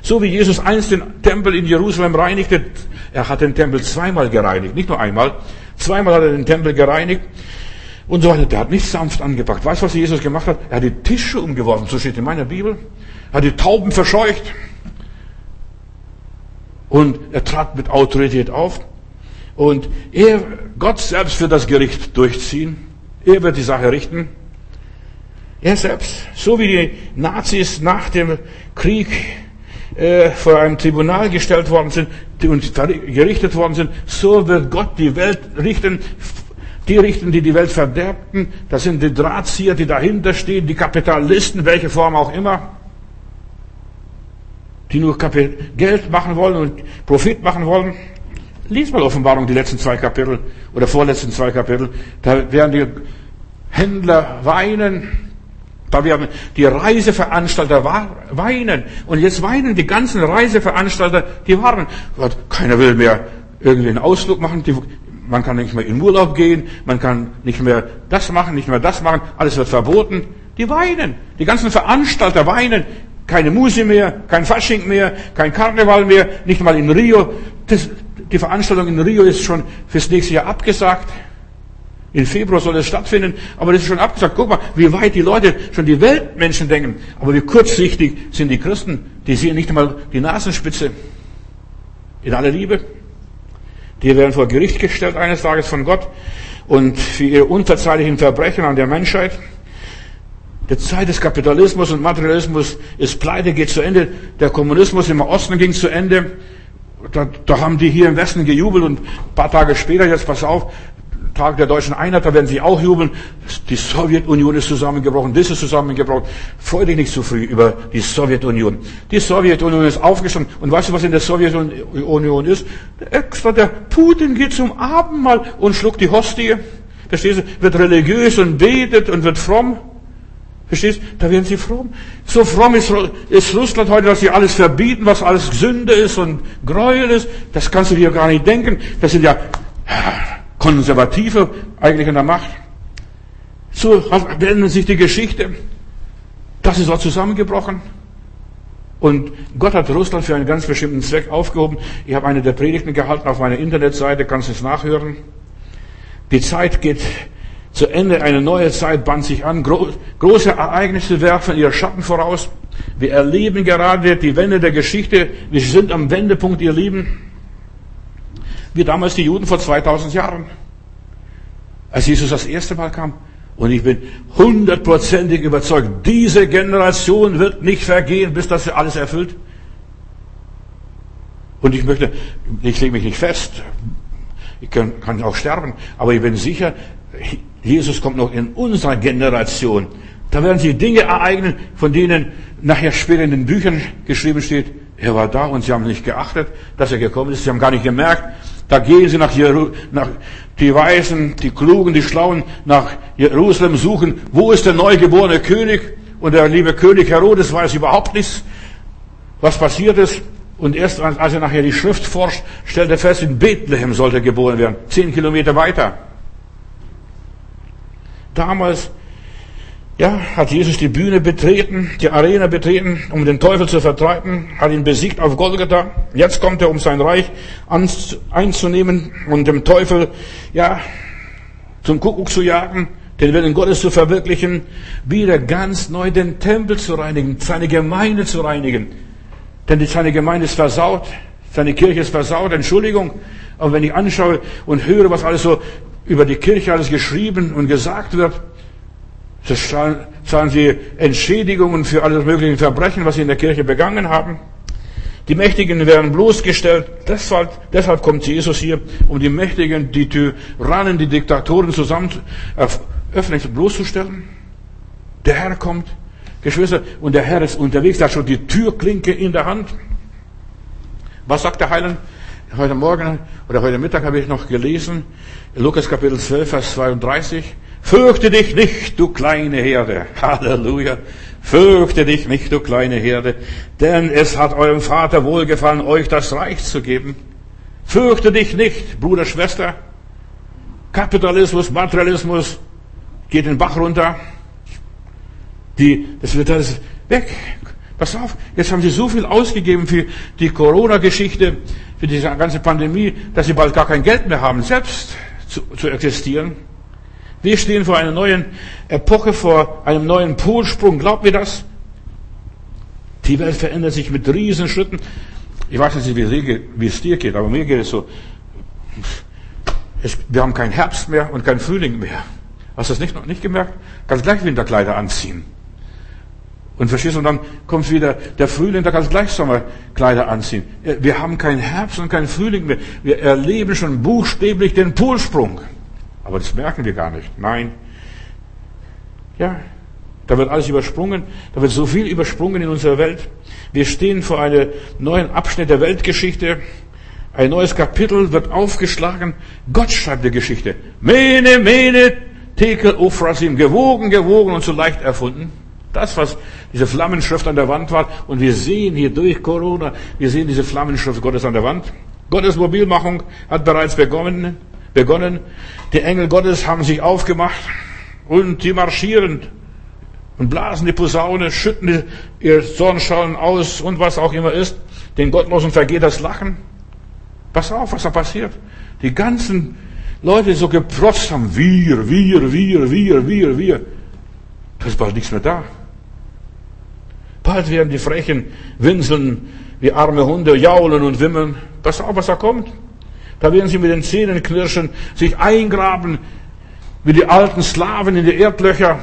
So wie Jesus einst den Tempel in Jerusalem reinigte, er hat den Tempel zweimal gereinigt, nicht nur einmal, zweimal hat er den Tempel gereinigt und so weiter. Der hat nicht sanft angepackt. Weißt du, was Jesus gemacht hat? Er hat die Tische umgeworfen, so steht in meiner Bibel. Er hat die Tauben verscheucht. Und er trat mit Autorität auf. Und er, Gott selbst wird das Gericht durchziehen. Er wird die Sache richten. Er selbst, so wie die Nazis nach dem Krieg äh, vor einem Tribunal gestellt worden sind und gerichtet worden sind, so wird Gott die Welt richten. Die richten, die die Welt verderbten, das sind die Drahtzieher, die dahinter stehen, die Kapitalisten, welche Form auch immer. die nur Geld machen wollen und Profit machen wollen. Lies mal Offenbarung, die letzten zwei Kapitel oder vorletzten zwei Kapitel. Da werden die Händler weinen. Da werden die Reiseveranstalter weinen. Und jetzt weinen die ganzen Reiseveranstalter, die warnen. Keiner will mehr irgendwie einen Ausflug machen. Die, man kann nicht mehr in Urlaub gehen. Man kann nicht mehr das machen, nicht mehr das machen. Alles wird verboten. Die weinen. Die ganzen Veranstalter weinen. Keine Muse mehr, kein Fasching mehr, kein Karneval mehr, nicht mal in Rio. Das, die Veranstaltung in Rio ist schon fürs nächste Jahr abgesagt. In Februar soll es stattfinden, aber das ist schon abgesagt. Guck mal, wie weit die Leute, schon die Weltmenschen denken. Aber wie kurzsichtig sind die Christen, die sehen nicht einmal die Nasenspitze. In aller Liebe. Die werden vor Gericht gestellt eines Tages von Gott und für ihre unverzeihlichen Verbrechen an der Menschheit. Die Zeit des Kapitalismus und Materialismus ist pleite, geht zu Ende. Der Kommunismus im Osten ging zu Ende. Da, da haben die hier im Westen gejubelt und ein paar Tage später, jetzt pass auf, Tag der deutschen Einheit, da werden sie auch jubeln. Die Sowjetunion ist zusammengebrochen, das ist zusammengebrochen. Freu dich nicht zu früh über die Sowjetunion. Die Sowjetunion ist aufgestanden. Und weißt du, was in der Sowjetunion ist? Extra der Putin geht zum Abendmahl und schluckt die Hostie. Verstehst du? Wird religiös und betet und wird fromm. Verstehst? Da werden sie fromm. So fromm ist, ist Russland heute, dass sie alles verbieten, was alles Sünde ist und Gräuel ist. Das kannst du dir gar nicht denken. Das sind ja Konservative eigentlich in der Macht. So wendet sich die Geschichte. Das ist auch zusammengebrochen. Und Gott hat Russland für einen ganz bestimmten Zweck aufgehoben. Ich habe eine der Predigten gehalten auf meiner Internetseite, kannst du es nachhören. Die Zeit geht zu Ende, eine neue Zeit band sich an. große Ereignisse werfen ihre Schatten voraus. Wir erleben gerade die Wende der Geschichte. Wir sind am Wendepunkt, ihr Lieben. Wie damals die Juden vor 2000 Jahren. Als Jesus das erste Mal kam. Und ich bin hundertprozentig überzeugt, diese Generation wird nicht vergehen, bis das alles erfüllt. Und ich möchte, ich lege mich nicht fest, ich kann, kann auch sterben, aber ich bin sicher, Jesus kommt noch in unserer Generation. Da werden sich Dinge ereignen, von denen nachher später in den Büchern geschrieben steht, er war da und sie haben nicht geachtet, dass er gekommen ist. Sie haben gar nicht gemerkt. Da gehen sie nach, Jeru nach die Weisen, die Klugen, die Schlauen nach Jerusalem suchen. Wo ist der neugeborene König? Und der liebe König Herodes weiß überhaupt nichts, was passiert ist. Und erst als er nachher die Schrift forscht, stellt er fest, in Bethlehem sollte er geboren werden. Zehn Kilometer weiter. Damals ja, hat Jesus die Bühne betreten, die Arena betreten, um den Teufel zu vertreiben, hat ihn besiegt auf Golgatha. Jetzt kommt er, um sein Reich einzunehmen und dem Teufel, ja, zum Kuckuck zu jagen, den Willen Gottes zu verwirklichen, wieder ganz neu den Tempel zu reinigen, seine Gemeinde zu reinigen. Denn seine Gemeinde ist versaut, seine Kirche ist versaut, Entschuldigung. Aber wenn ich anschaue und höre, was alles so über die Kirche alles geschrieben und gesagt wird, zahlen sie Entschädigungen für alle möglichen Verbrechen, was sie in der Kirche begangen haben. Die Mächtigen werden bloßgestellt. Deshalb, deshalb kommt Jesus hier, um die Mächtigen, die Tyrannen, die Diktatoren zusammen öffentlich bloßzustellen. Der Herr kommt, Geschwister, und der Herr ist unterwegs, er hat schon die Türklinke in der Hand. Was sagt der Heiland? Heute Morgen oder heute Mittag habe ich noch gelesen, Lukas Kapitel 12, Vers 32. Fürchte dich nicht, du kleine Herde. Halleluja. Fürchte dich nicht, du kleine Herde, denn es hat eurem Vater wohlgefallen, euch das Reich zu geben. Fürchte dich nicht, Bruder, Schwester. Kapitalismus, Materialismus geht den Bach runter. Die, das wird alles weg. Pass auf, jetzt haben sie so viel ausgegeben für die Corona-Geschichte, für diese ganze Pandemie, dass sie bald gar kein Geld mehr haben, selbst zu, zu existieren. Wir stehen vor einer neuen Epoche, vor einem neuen Polsprung. Glaubt mir das? Die Welt verändert sich mit Riesenschritten. Ich weiß nicht, wie es dir geht, aber mir geht es so. Wir haben keinen Herbst mehr und keinen Frühling mehr. Hast du das nicht, noch nicht gemerkt? Kannst gleich Winterkleider anziehen. Und verstehst du, und dann kommt wieder der Frühling, da kannst du gleich Sommerkleider anziehen. Wir haben keinen Herbst und keinen Frühling mehr. Wir erleben schon buchstäblich den Polsprung. Aber das merken wir gar nicht. Nein. Ja, Da wird alles übersprungen. Da wird so viel übersprungen in unserer Welt. Wir stehen vor einem neuen Abschnitt der Weltgeschichte. Ein neues Kapitel wird aufgeschlagen. Gott schreibt die Geschichte. Mene, mene, tekel, Ophrasim. Gewogen, gewogen und so leicht erfunden. Das, was diese Flammenschrift an der Wand war. Und wir sehen hier durch Corona, wir sehen diese Flammenschrift Gottes an der Wand. Gottes Mobilmachung hat bereits begonnen. Begonnen. Die Engel Gottes haben sich aufgemacht und die marschieren und blasen die Posaune, schütten ihr Sonnenstrahlen aus und was auch immer ist. Den Gottlosen vergeht das Lachen. Pass auf, was da passiert. Die ganzen Leute, die so geprotzt haben, wir, wir, wir, wir, wir, wir. Da ist bald nichts mehr da. Bald werden die Frechen winseln wie arme Hunde, jaulen und wimmeln. Pass auf, was da kommt. Da werden sie mit den Zähnen knirschen, sich eingraben, wie die alten Slaven in die Erdlöcher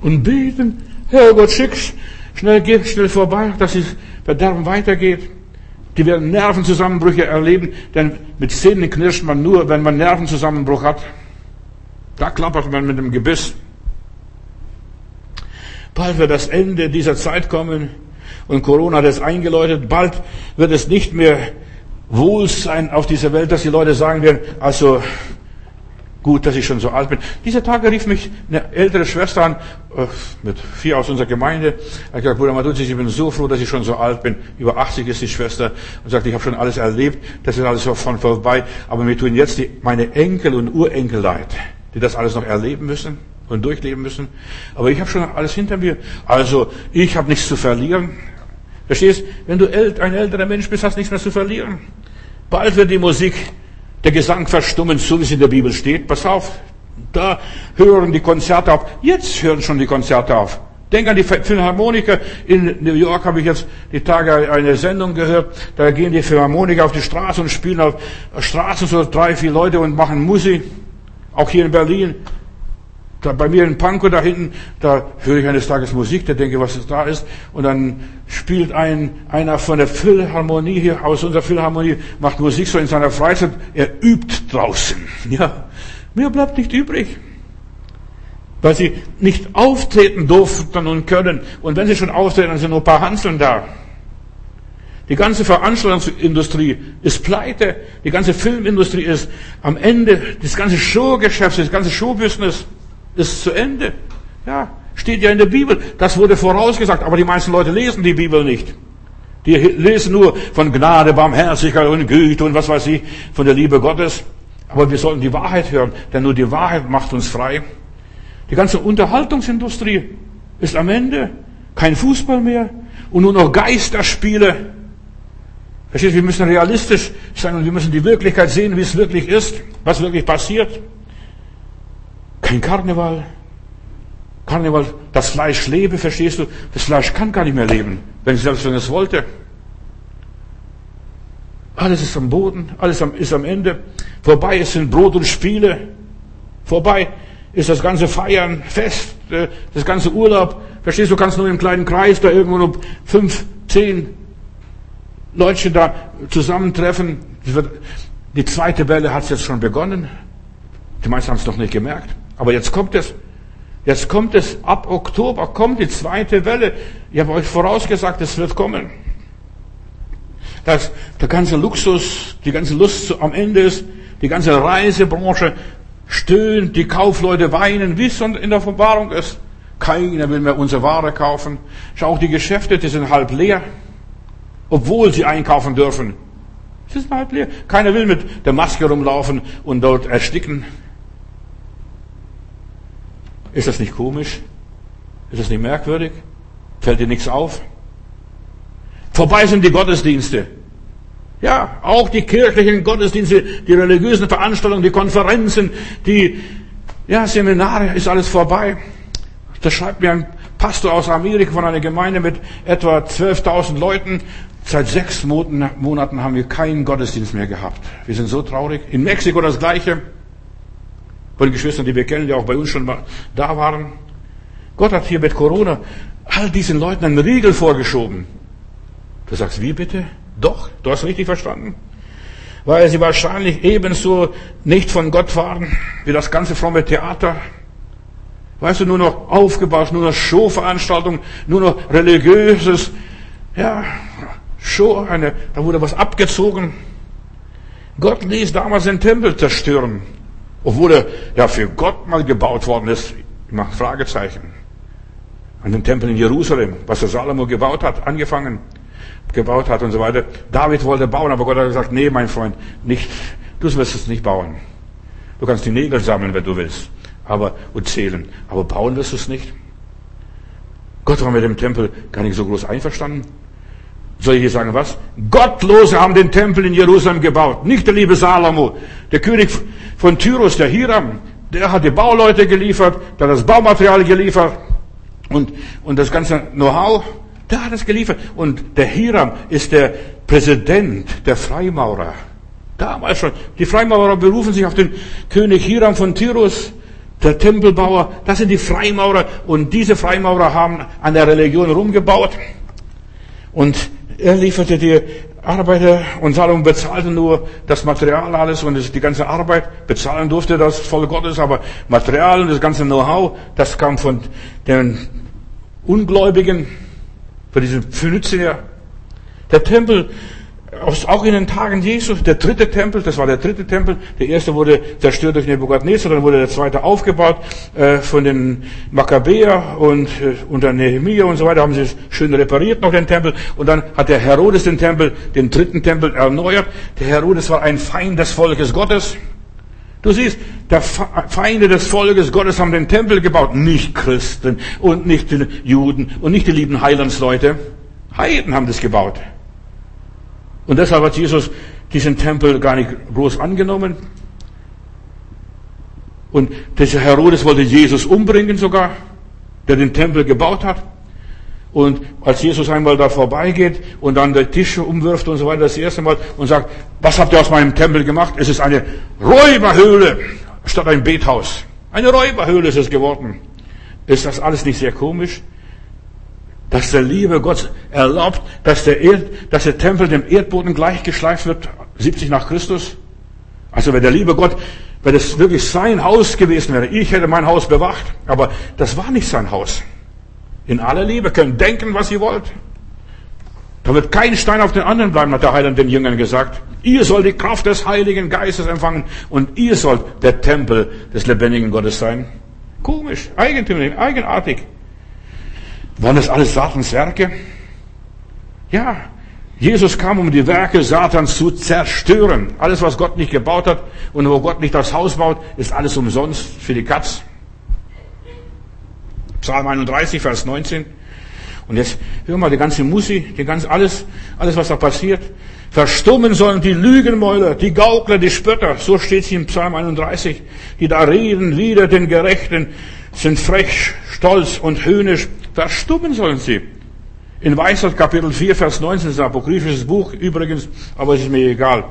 und beten, Herrgott, schick's, schnell geht, schnell vorbei, dass das Verderben weitergeht. Die werden Nervenzusammenbrüche erleben, denn mit Zähnen knirscht man nur, wenn man Nervenzusammenbruch hat. Da klappert man mit dem Gebiss. Bald wird das Ende dieser Zeit kommen und Corona hat es eingeläutet. Bald wird es nicht mehr wohl sein auf dieser Welt, dass die Leute sagen werden, also gut, dass ich schon so alt bin. Dieser Tage rief mich eine ältere Schwester an, äh, mit vier aus unserer Gemeinde. Er gesagt, Bruder Matuzzi, ich bin so froh, dass ich schon so alt bin. Über 80 ist die Schwester und sagt, ich habe schon alles erlebt, das ist alles von vorbei. Aber mir tun jetzt die, meine Enkel und Urenkel leid, die das alles noch erleben müssen und durchleben müssen. Aber ich habe schon alles hinter mir. Also ich habe nichts zu verlieren. Verstehst? Wenn du ein älterer Mensch bist, hast du nichts mehr zu verlieren. Bald wird die Musik der Gesang verstummen, so wie es in der Bibel steht. Pass auf, da hören die Konzerte auf. Jetzt hören schon die Konzerte auf. Denk an die Philharmoniker. In New York habe ich jetzt die Tage eine Sendung gehört. Da gehen die Philharmoniker auf die Straße und spielen auf Straßen so drei, vier Leute und machen Musik. Auch hier in Berlin. Da bei mir in Pankow da hinten, da höre ich eines Tages Musik, da denke, was da ist. Und dann spielt ein, einer von der Philharmonie hier, aus unserer Philharmonie, macht Musik so in seiner Freizeit. Er übt draußen. *laughs* Ja, mehr bleibt nicht übrig. Weil sie nicht auftreten durften und können. Und wenn sie schon auftreten, dann sind nur ein paar Hanseln da. Die ganze Veranstaltungsindustrie ist pleite. Die ganze Filmindustrie ist am Ende. Das ganze Showgeschäft, das ganze Showbusiness ist zu Ende. Ja, steht ja in der Bibel. Das wurde vorausgesagt, aber die meisten Leute lesen die Bibel nicht. Die lesen nur von Gnade, Barmherzigkeit und Güte und was weiß ich, von der Liebe Gottes. Aber wir sollten die Wahrheit hören, denn nur die Wahrheit macht uns frei. Die ganze Unterhaltungsindustrie ist am Ende. Kein Fußball mehr und nur noch Geisterspiele. Versteht, wir müssen realistisch sein und wir müssen die Wirklichkeit sehen, wie es wirklich ist, was wirklich passiert. Kein Karneval. Karneval, das Fleisch lebe, verstehst du? Das Fleisch kann gar nicht mehr leben, wenn es selbst wenn es wollte. Alles ist am Boden, alles ist am Ende. Vorbei sind Brot und Spiele. Vorbei ist das ganze Feiern, Fest, äh, das ganze Urlaub. Verstehst du, kannst nur im kleinen Kreis da irgendwo nur fünf, zehn Leute da zusammentreffen. Die zweite Welle hat jetzt schon begonnen. Die meisten haben es noch nicht gemerkt. Aber jetzt kommt es. Jetzt kommt es, ab Oktober kommt die zweite Welle. Ich habe euch vorausgesagt, es wird kommen. Dass der ganze Luxus, die ganze Lust am Ende ist, die ganze Reisebranche stöhnt, die Kaufleute weinen, wie es in der Verwahrung ist. Keiner will mehr unsere Ware kaufen. Schau, auch die Geschäfte, die sind halb leer, obwohl sie einkaufen dürfen. Sie sind halb leer. Keiner will mit der Maske rumlaufen und dort ersticken. Ist das nicht komisch? Ist das nicht merkwürdig? Fällt dir nichts auf? Vorbei sind die Gottesdienste. Ja, auch die kirchlichen Gottesdienste, die religiösen Veranstaltungen, die Konferenzen, die ja, Seminare, ist alles vorbei. Das schreibt mir ein Pastor aus Amerika von einer Gemeinde mit etwa 12.000 Leuten. Seit sechs Monaten haben wir keinen Gottesdienst mehr gehabt. Wir sind so traurig. In Mexiko das Gleiche von Geschwistern, die wir kennen, die auch bei uns schon da waren. Gott hat hier mit Corona all diesen Leuten einen Riegel vorgeschoben. Du sagst, wie bitte? Doch, du hast richtig verstanden. Weil sie wahrscheinlich ebenso nicht von Gott waren wie das ganze fromme Theater. Weißt du, nur noch aufgebaut, nur noch Showveranstaltungen, nur noch religiöses, ja, Show, eine, da wurde was abgezogen. Gott ließ damals den Tempel zerstören. Obwohl er ja für Gott mal gebaut worden ist. Ich mache Fragezeichen. An den Tempel in Jerusalem, was der Salomo gebaut hat, angefangen, gebaut hat und so weiter. David wollte bauen, aber Gott hat gesagt, nee, mein Freund, nicht, du wirst es nicht bauen. Du kannst die Nägel sammeln, wenn du willst, aber, und zählen. Aber bauen wirst du es nicht. Gott war mit dem Tempel gar nicht so groß einverstanden. Soll ich hier sagen, was? Gottlose haben den Tempel in Jerusalem gebaut. Nicht der liebe Salomo. Der König von Tyrus, der Hiram, der hat die Bauleute geliefert, der hat das Baumaterial geliefert und, und das ganze Know-how, der hat es geliefert. Und der Hiram ist der Präsident der Freimaurer. Damals schon. Die Freimaurer berufen sich auf den König Hiram von Tyrus, der Tempelbauer. Das sind die Freimaurer. Und diese Freimaurer haben an der Religion rumgebaut. Und er lieferte die Arbeiter und Salomon bezahlte nur das Material alles und die ganze Arbeit. Bezahlen durfte das voll Gottes, aber Material und das ganze Know-how, das kam von den Ungläubigen, von diesen Phönizier. Der Tempel auch in den Tagen Jesu, der dritte Tempel, das war der dritte Tempel, der erste wurde zerstört durch Nebukadnezar, dann wurde der zweite aufgebaut äh, von den Makkabäer und äh, unter Nehemiah und so weiter, haben sie es schön repariert noch den Tempel und dann hat der Herodes den Tempel, den dritten Tempel erneuert. Der Herodes war ein Feind des Volkes Gottes. Du siehst, der Feinde des Volkes Gottes haben den Tempel gebaut, nicht Christen und nicht die Juden und nicht die lieben Heilandsleute. Heiden haben das gebaut. Und deshalb hat Jesus diesen Tempel gar nicht groß angenommen. Und dieser Herodes wollte Jesus umbringen sogar, der den Tempel gebaut hat. Und als Jesus einmal da vorbeigeht und dann die Tische umwirft und so weiter, das erste Mal und sagt, was habt ihr aus meinem Tempel gemacht? Es ist eine Räuberhöhle statt ein Bethaus. Eine Räuberhöhle ist es geworden. Ist das alles nicht sehr komisch? Dass der liebe Gott erlaubt, dass der, Erd, dass der Tempel dem Erdboden gleichgeschleift wird, 70 nach Christus. Also wenn der liebe Gott, wenn es wirklich sein Haus gewesen wäre, ich hätte mein Haus bewacht, aber das war nicht sein Haus. In aller Liebe können denken, was ihr wollt. Da wird kein Stein auf den anderen bleiben, hat der Heiland den Jüngern gesagt. Ihr sollt die Kraft des Heiligen Geistes empfangen und ihr sollt der Tempel des lebendigen Gottes sein. Komisch, eigentümlich, eigenartig. Waren das alles Satans Werke? Ja, Jesus kam, um die Werke Satans zu zerstören. Alles, was Gott nicht gebaut hat und wo Gott nicht das Haus baut, ist alles umsonst für die Katz. Psalm 31, Vers 19. Und jetzt hör mal die ganze Musik, die ganze alles, alles was da passiert. Verstummen sollen die Lügenmäuler, die Gaukler, die Spötter. So steht es in Psalm 31. Die da reden wider den Gerechten, sind frech, stolz und höhnisch. Verstummen sollen sie. In Weisheit Kapitel 4, Vers 19 ist ein apokryphisches Buch übrigens, aber es ist mir egal.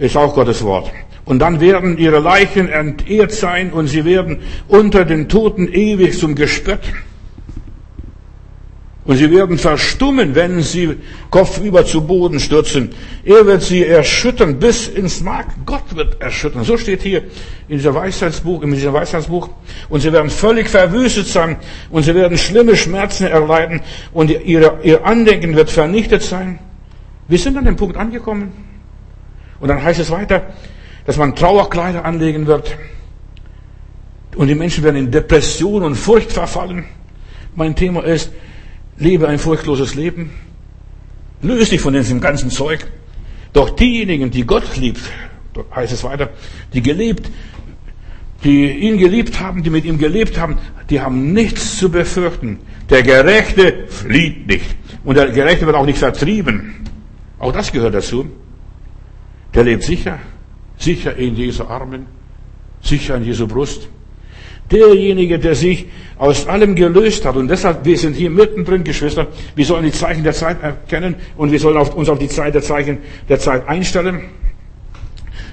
Ist auch Gottes Wort. Und dann werden ihre Leichen entehrt sein und sie werden unter den Toten ewig zum Gespött. Und sie werden verstummen, wenn sie kopfüber zu Boden stürzen. Er wird sie erschüttern bis ins Mark. Gott wird erschüttern. So steht hier in dieser Weisheitsbuch, in diesem Weisheitsbuch. Und sie werden völlig verwüstet sein. Und sie werden schlimme Schmerzen erleiden. Und ihre, ihr Andenken wird vernichtet sein. Wir sind an dem Punkt angekommen. Und dann heißt es weiter, dass man Trauerkleider anlegen wird. Und die Menschen werden in Depression und Furcht verfallen. Mein Thema ist, Lebe ein furchtloses Leben. Löse dich von diesem ganzen Zeug. Doch diejenigen, die Gott liebt, heißt es weiter, die gelebt, die ihn geliebt haben, die mit ihm gelebt haben, die haben nichts zu befürchten. Der Gerechte flieht nicht. Und der Gerechte wird auch nicht vertrieben. Auch das gehört dazu. Der lebt sicher, sicher in Jesu Armen, sicher in Jesu Brust. Derjenige, der sich aus allem gelöst hat. Und deshalb, wir sind hier mittendrin, Geschwister. Wir sollen die Zeichen der Zeit erkennen und wir sollen uns auf die Zeit der Zeichen der Zeit einstellen.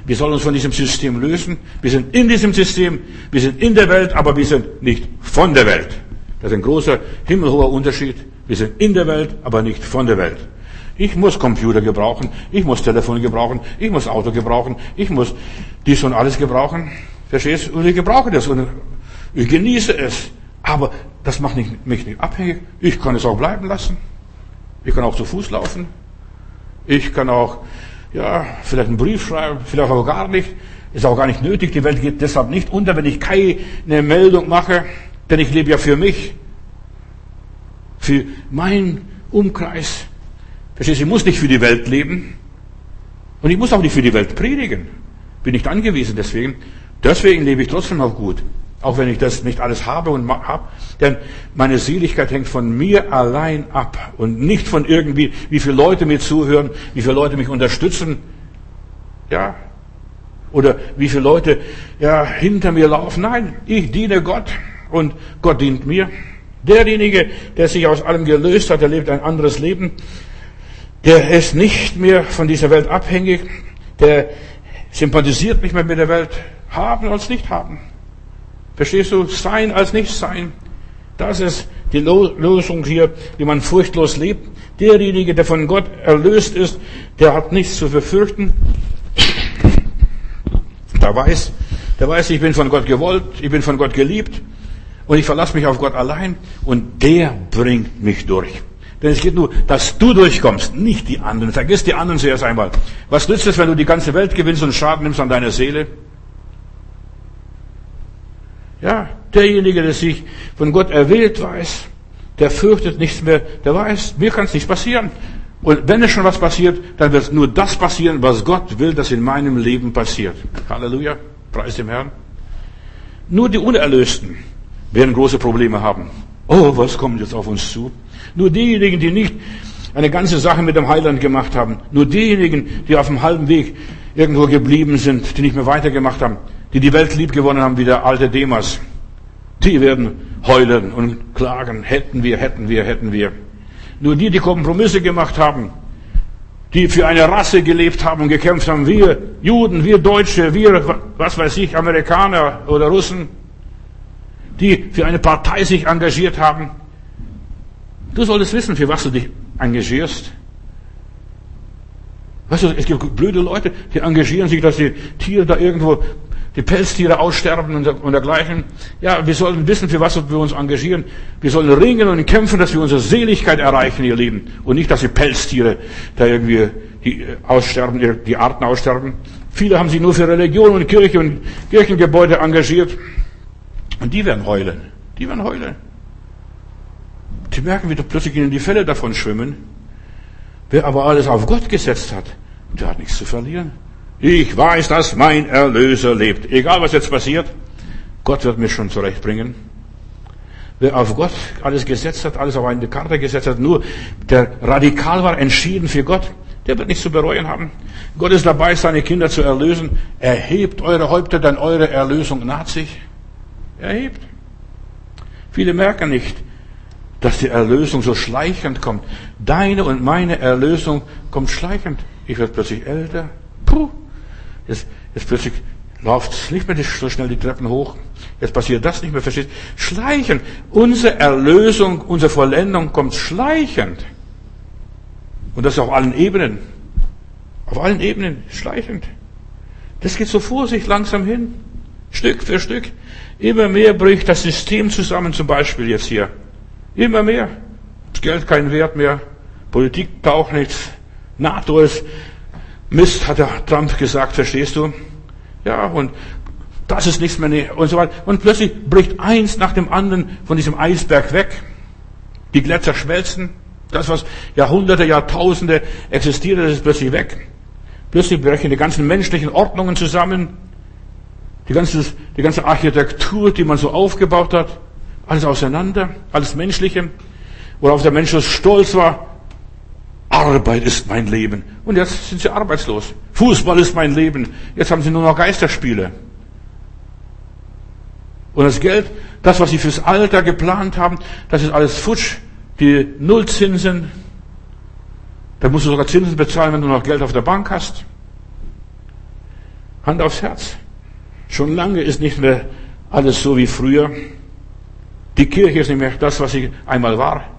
Wir sollen uns von diesem System lösen. Wir sind in diesem System, wir sind in der Welt, aber wir sind nicht von der Welt. Das ist ein großer, himmelhoher Unterschied. Wir sind in der Welt, aber nicht von der Welt. Ich muss Computer gebrauchen, ich muss Telefon gebrauchen, ich muss Auto gebrauchen, ich muss dies und alles gebrauchen. Verstehst du? Und ich gebrauche das. Und Ich genieße es. Aber das macht nicht, mich nicht abhängig. Ich kann es auch bleiben lassen. Ich kann auch zu Fuß laufen. Ich kann auch, ja, vielleicht einen Brief schreiben, vielleicht auch gar nicht. Ist auch gar nicht nötig. Die Welt geht deshalb nicht unter, wenn ich keine Meldung mache. Denn ich lebe ja für mich. Für meinen Umkreis. Verstehst du? Ich muss nicht für die Welt leben. Und ich muss auch nicht für die Welt predigen. Bin nicht angewiesen deswegen. Deswegen lebe ich trotzdem auch gut. Auch wenn ich das nicht alles habe und habe. Denn meine Seligkeit hängt von mir allein ab. Und nicht von irgendwie, wie viele Leute mir zuhören, wie viele Leute mich unterstützen. Ja. Oder wie viele Leute, ja, hinter mir laufen. Nein, ich diene Gott. Und Gott dient mir. Derjenige, der sich aus allem gelöst hat, der lebt ein anderes Leben. Der ist nicht mehr von dieser Welt abhängig. Der sympathisiert nicht mehr mit der Welt. Haben als nicht haben. Verstehst du? Sein als nicht sein. Das ist die Lösung hier, wie man furchtlos lebt. Derjenige, der von Gott erlöst ist, der hat nichts zu befürchten. Der weiß, der weiß, ich bin von Gott gewollt, ich bin von Gott geliebt und ich verlasse mich auf Gott allein und der bringt mich durch. Denn es geht nur, dass du durchkommst, nicht die anderen. Vergiss die anderen zuerst einmal. Was nützt es, wenn du die ganze Welt gewinnst und Schaden nimmst an deiner Seele? Ja, derjenige, der sich von Gott erwählt weiß, der fürchtet nichts mehr, der weiß, mir kann es nicht passieren. Und wenn es schon was passiert, dann wird nur das passieren, was Gott will, dass in meinem Leben passiert. Halleluja, preis dem Herrn. Nur die Unerlösten werden große Probleme haben. Oh, was kommt jetzt auf uns zu? Nur diejenigen, die nicht eine ganze Sache mit dem Heiland gemacht haben, nur diejenigen, die auf dem halben Weg irgendwo geblieben sind, die nicht mehr weitergemacht haben, die die Welt lieb gewonnen haben wie der alte Demas, die werden heulen und klagen, hätten wir, hätten wir, hätten wir. Nur die, die Kompromisse gemacht haben, die für eine Rasse gelebt haben und gekämpft haben, wir Juden, wir Deutsche, wir, was weiß ich, Amerikaner oder Russen, die für eine Partei sich engagiert haben. Du solltest wissen, für was du dich engagierst. Weißt du, es gibt blöde Leute, die engagieren sich, dass die Tiere da irgendwo die Pelztiere aussterben und dergleichen. Ja, wir sollen wissen, für was wir uns engagieren. Wir sollen ringen und kämpfen, dass wir unsere Seligkeit erreichen, ihr Lieben. Und nicht, dass die Pelztiere da irgendwie die äh, aussterben, die Arten aussterben. Viele haben sich nur für Religion und Kirche und Kirchengebäude engagiert. Und die werden heulen. Die werden heulen. Die merken, wie plötzlich ihnen die Fälle davon schwimmen. Wer aber alles auf Gott gesetzt hat, der hat nichts zu verlieren. Ich weiß, dass mein Erlöser lebt. Egal was jetzt passiert, Gott wird mich schon zurechtbringen. Wer auf Gott alles gesetzt hat, alles auf eine Karte gesetzt hat, nur der radikal war, entschieden für Gott, der wird nichts zu bereuen haben. Gott ist dabei, seine Kinder zu erlösen. Erhebt eure Häupter, denn eure Erlösung naht sich. Erhebt. Viele merken nicht, dass die Erlösung so schleichend kommt. Deine und meine Erlösung kommt schleichend. Ich werde plötzlich älter. Puh. Jetzt, jetzt plötzlich läuft es nicht mehr so schnell die Treppen hoch. Jetzt passiert das nicht mehr, verstehst Schleichend. Unsere Erlösung, unsere Vollendung kommt schleichend. Und das auf allen Ebenen. Auf allen Ebenen schleichend. Das geht so vor sich langsam hin. Stück für Stück. Immer mehr bricht das System zusammen, zum Beispiel jetzt hier. Immer mehr. Das Geld keinen Wert mehr. Politik taucht nichts. NATO ist Mist, hat der Trump gesagt, verstehst du? Ja, und das ist nichts mehr, und so weiter. Und plötzlich bricht eins nach dem anderen von diesem Eisberg weg. Die Gletscher schmelzen. Das, was Jahrhunderte, Jahrtausende existiert, das ist plötzlich weg. Plötzlich brechen die ganzen menschlichen Ordnungen zusammen. Die ganze, die ganze Architektur, die man so aufgebaut hat. Alles auseinander. Alles Menschliche. Worauf der Mensch so stolz war. Arbeit ist mein Leben. Und jetzt sind sie arbeitslos. Fußball ist mein Leben. Jetzt haben sie nur noch Geisterspiele. Und das Geld, das, was sie fürs Alter geplant haben, das ist alles futsch. Die Nullzinsen. Da musst du sogar Zinsen bezahlen, wenn du noch Geld auf der Bank hast. Hand aufs Herz. Schon lange ist nicht mehr alles so wie früher. Die Kirche ist nicht mehr das, was sie einmal war.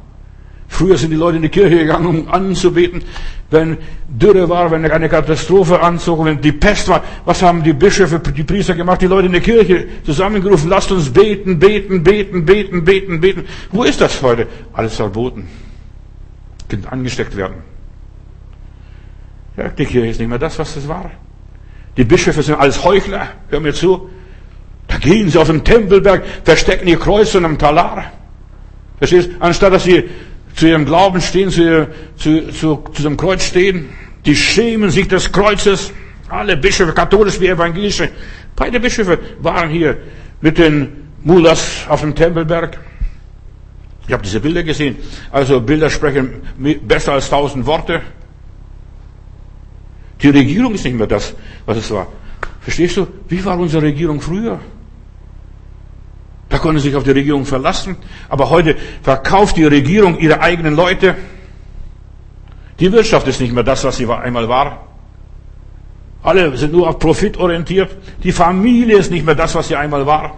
Früher sind die Leute in die Kirche gegangen, um anzubeten. Wenn Dürre war, wenn eine Katastrophe anzog, wenn die Pest war, was haben die Bischöfe, die Priester gemacht? Die Leute in der Kirche zusammengerufen, lasst uns beten, beten, beten, beten, beten, beten. Wo ist das heute? Alles verboten. Kind angesteckt werden. Ja, die Kirche ist nicht mehr das, was es war. Die Bischöfe sind alles Heuchler. Hör mir zu. Da gehen sie auf den Tempelberg, verstecken ihr Kreuz in einem Talar. Verstehst? Anstatt dass sie zu ihrem Glauben stehen, zu, zu, zu, zu dem Kreuz stehen. Die schämen sich des Kreuzes. Alle Bischöfe, katholisch wie evangelische. Beide Bischöfe waren hier mit den Mullahs auf dem Tempelberg. Ich habe diese Bilder gesehen. Also Bilder sprechen besser als tausend Worte. Die Regierung ist nicht mehr das, was es war. Verstehst du? Wie war unsere Regierung früher? Da konnte sich auf die Regierung verlassen. Aber heute verkauft die Regierung ihre eigenen Leute. Die Wirtschaft ist nicht mehr das, was sie einmal war. Alle sind nur auf Profit orientiert. Die Familie ist nicht mehr das, was sie einmal war.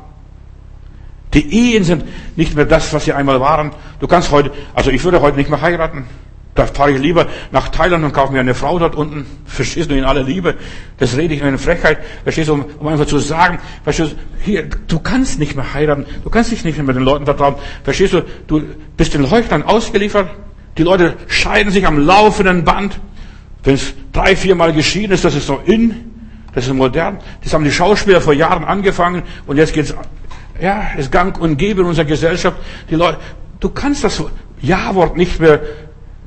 Die Ehen sind nicht mehr das, was sie einmal waren. Du kannst heute, also ich würde heute nicht mehr heiraten. Da fahre ich lieber nach Thailand und kaufe mir eine Frau dort unten. Verstehst du, in aller Liebe. Das rede ich in einer Frechheit. Verstehst du, um, einfach zu sagen, verstehst du, hier, du kannst nicht mehr heiraten. Du kannst dich nicht mehr mit den Leuten vertrauen. Verstehst du, du bist den Leuchtern ausgeliefert. Die Leute scheiden sich am laufenden Band. Wenn es drei, viermal geschieden ist, das ist so in, das ist modern. Das haben die Schauspieler vor Jahren angefangen und jetzt geht's, ja, ist Gang und Gäbe in unserer Gesellschaft. Die Leute, du kannst das Ja-Wort nicht mehr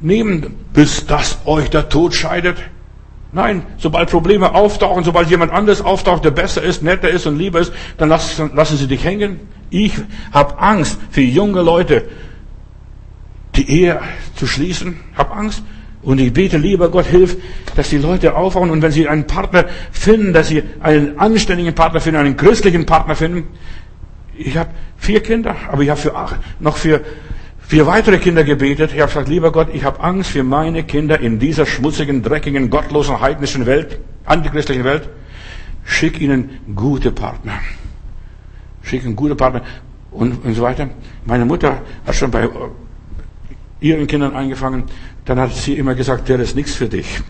nehmen, bis das euch der Tod scheidet. Nein, sobald Probleme auftauchen, sobald jemand anderes auftaucht, der besser ist, netter ist und lieber ist, dann lassen, lassen sie dich hängen. Ich habe Angst für junge Leute, die Ehe zu schließen. Hab Angst. Und ich bete, lieber Gott, hilf, dass die Leute aufwachen und wenn sie einen Partner finden, dass sie einen anständigen Partner finden, einen christlichen Partner finden. Ich habe vier Kinder, aber ich habe noch für vier weitere Kinder gebetet. Ich habe gesagt, lieber Gott, ich habe Angst für meine Kinder in dieser schmutzigen, dreckigen, gottlosen, heidnischen Welt, antichristlichen Welt. Schick ihnen gute Partner. Schick ihnen gute Partner und, und so weiter. Meine Mutter hat schon bei ihren Kindern angefangen. Dann hat sie immer gesagt, der ist nichts für dich.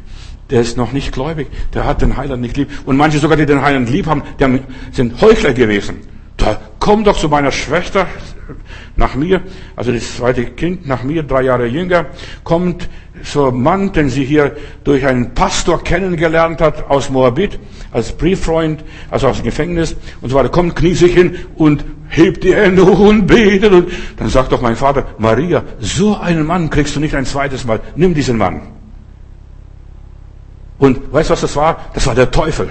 Der ist noch nicht gläubig. Der hat den Heiland nicht lieb. Und manche sogar, die den Heiland lieb haben, die sind Heuchler gewesen. Da komm doch zu meiner Schwester, nach mir, also das zweite Kind nach mir, drei Jahre jünger, kommt so ein Mann, den sie hier durch einen Pastor kennengelernt hat aus Moabit, als Brieffreund, also aus dem Gefängnis und so weiter, kommt, knie sich hin und hebt die Hände hoch und betet. Und dann sagt doch mein Vater, Maria, so einen Mann kriegst du nicht ein zweites Mal. Nimm diesen Mann. Und weißt du, was das war? Das war der Teufel.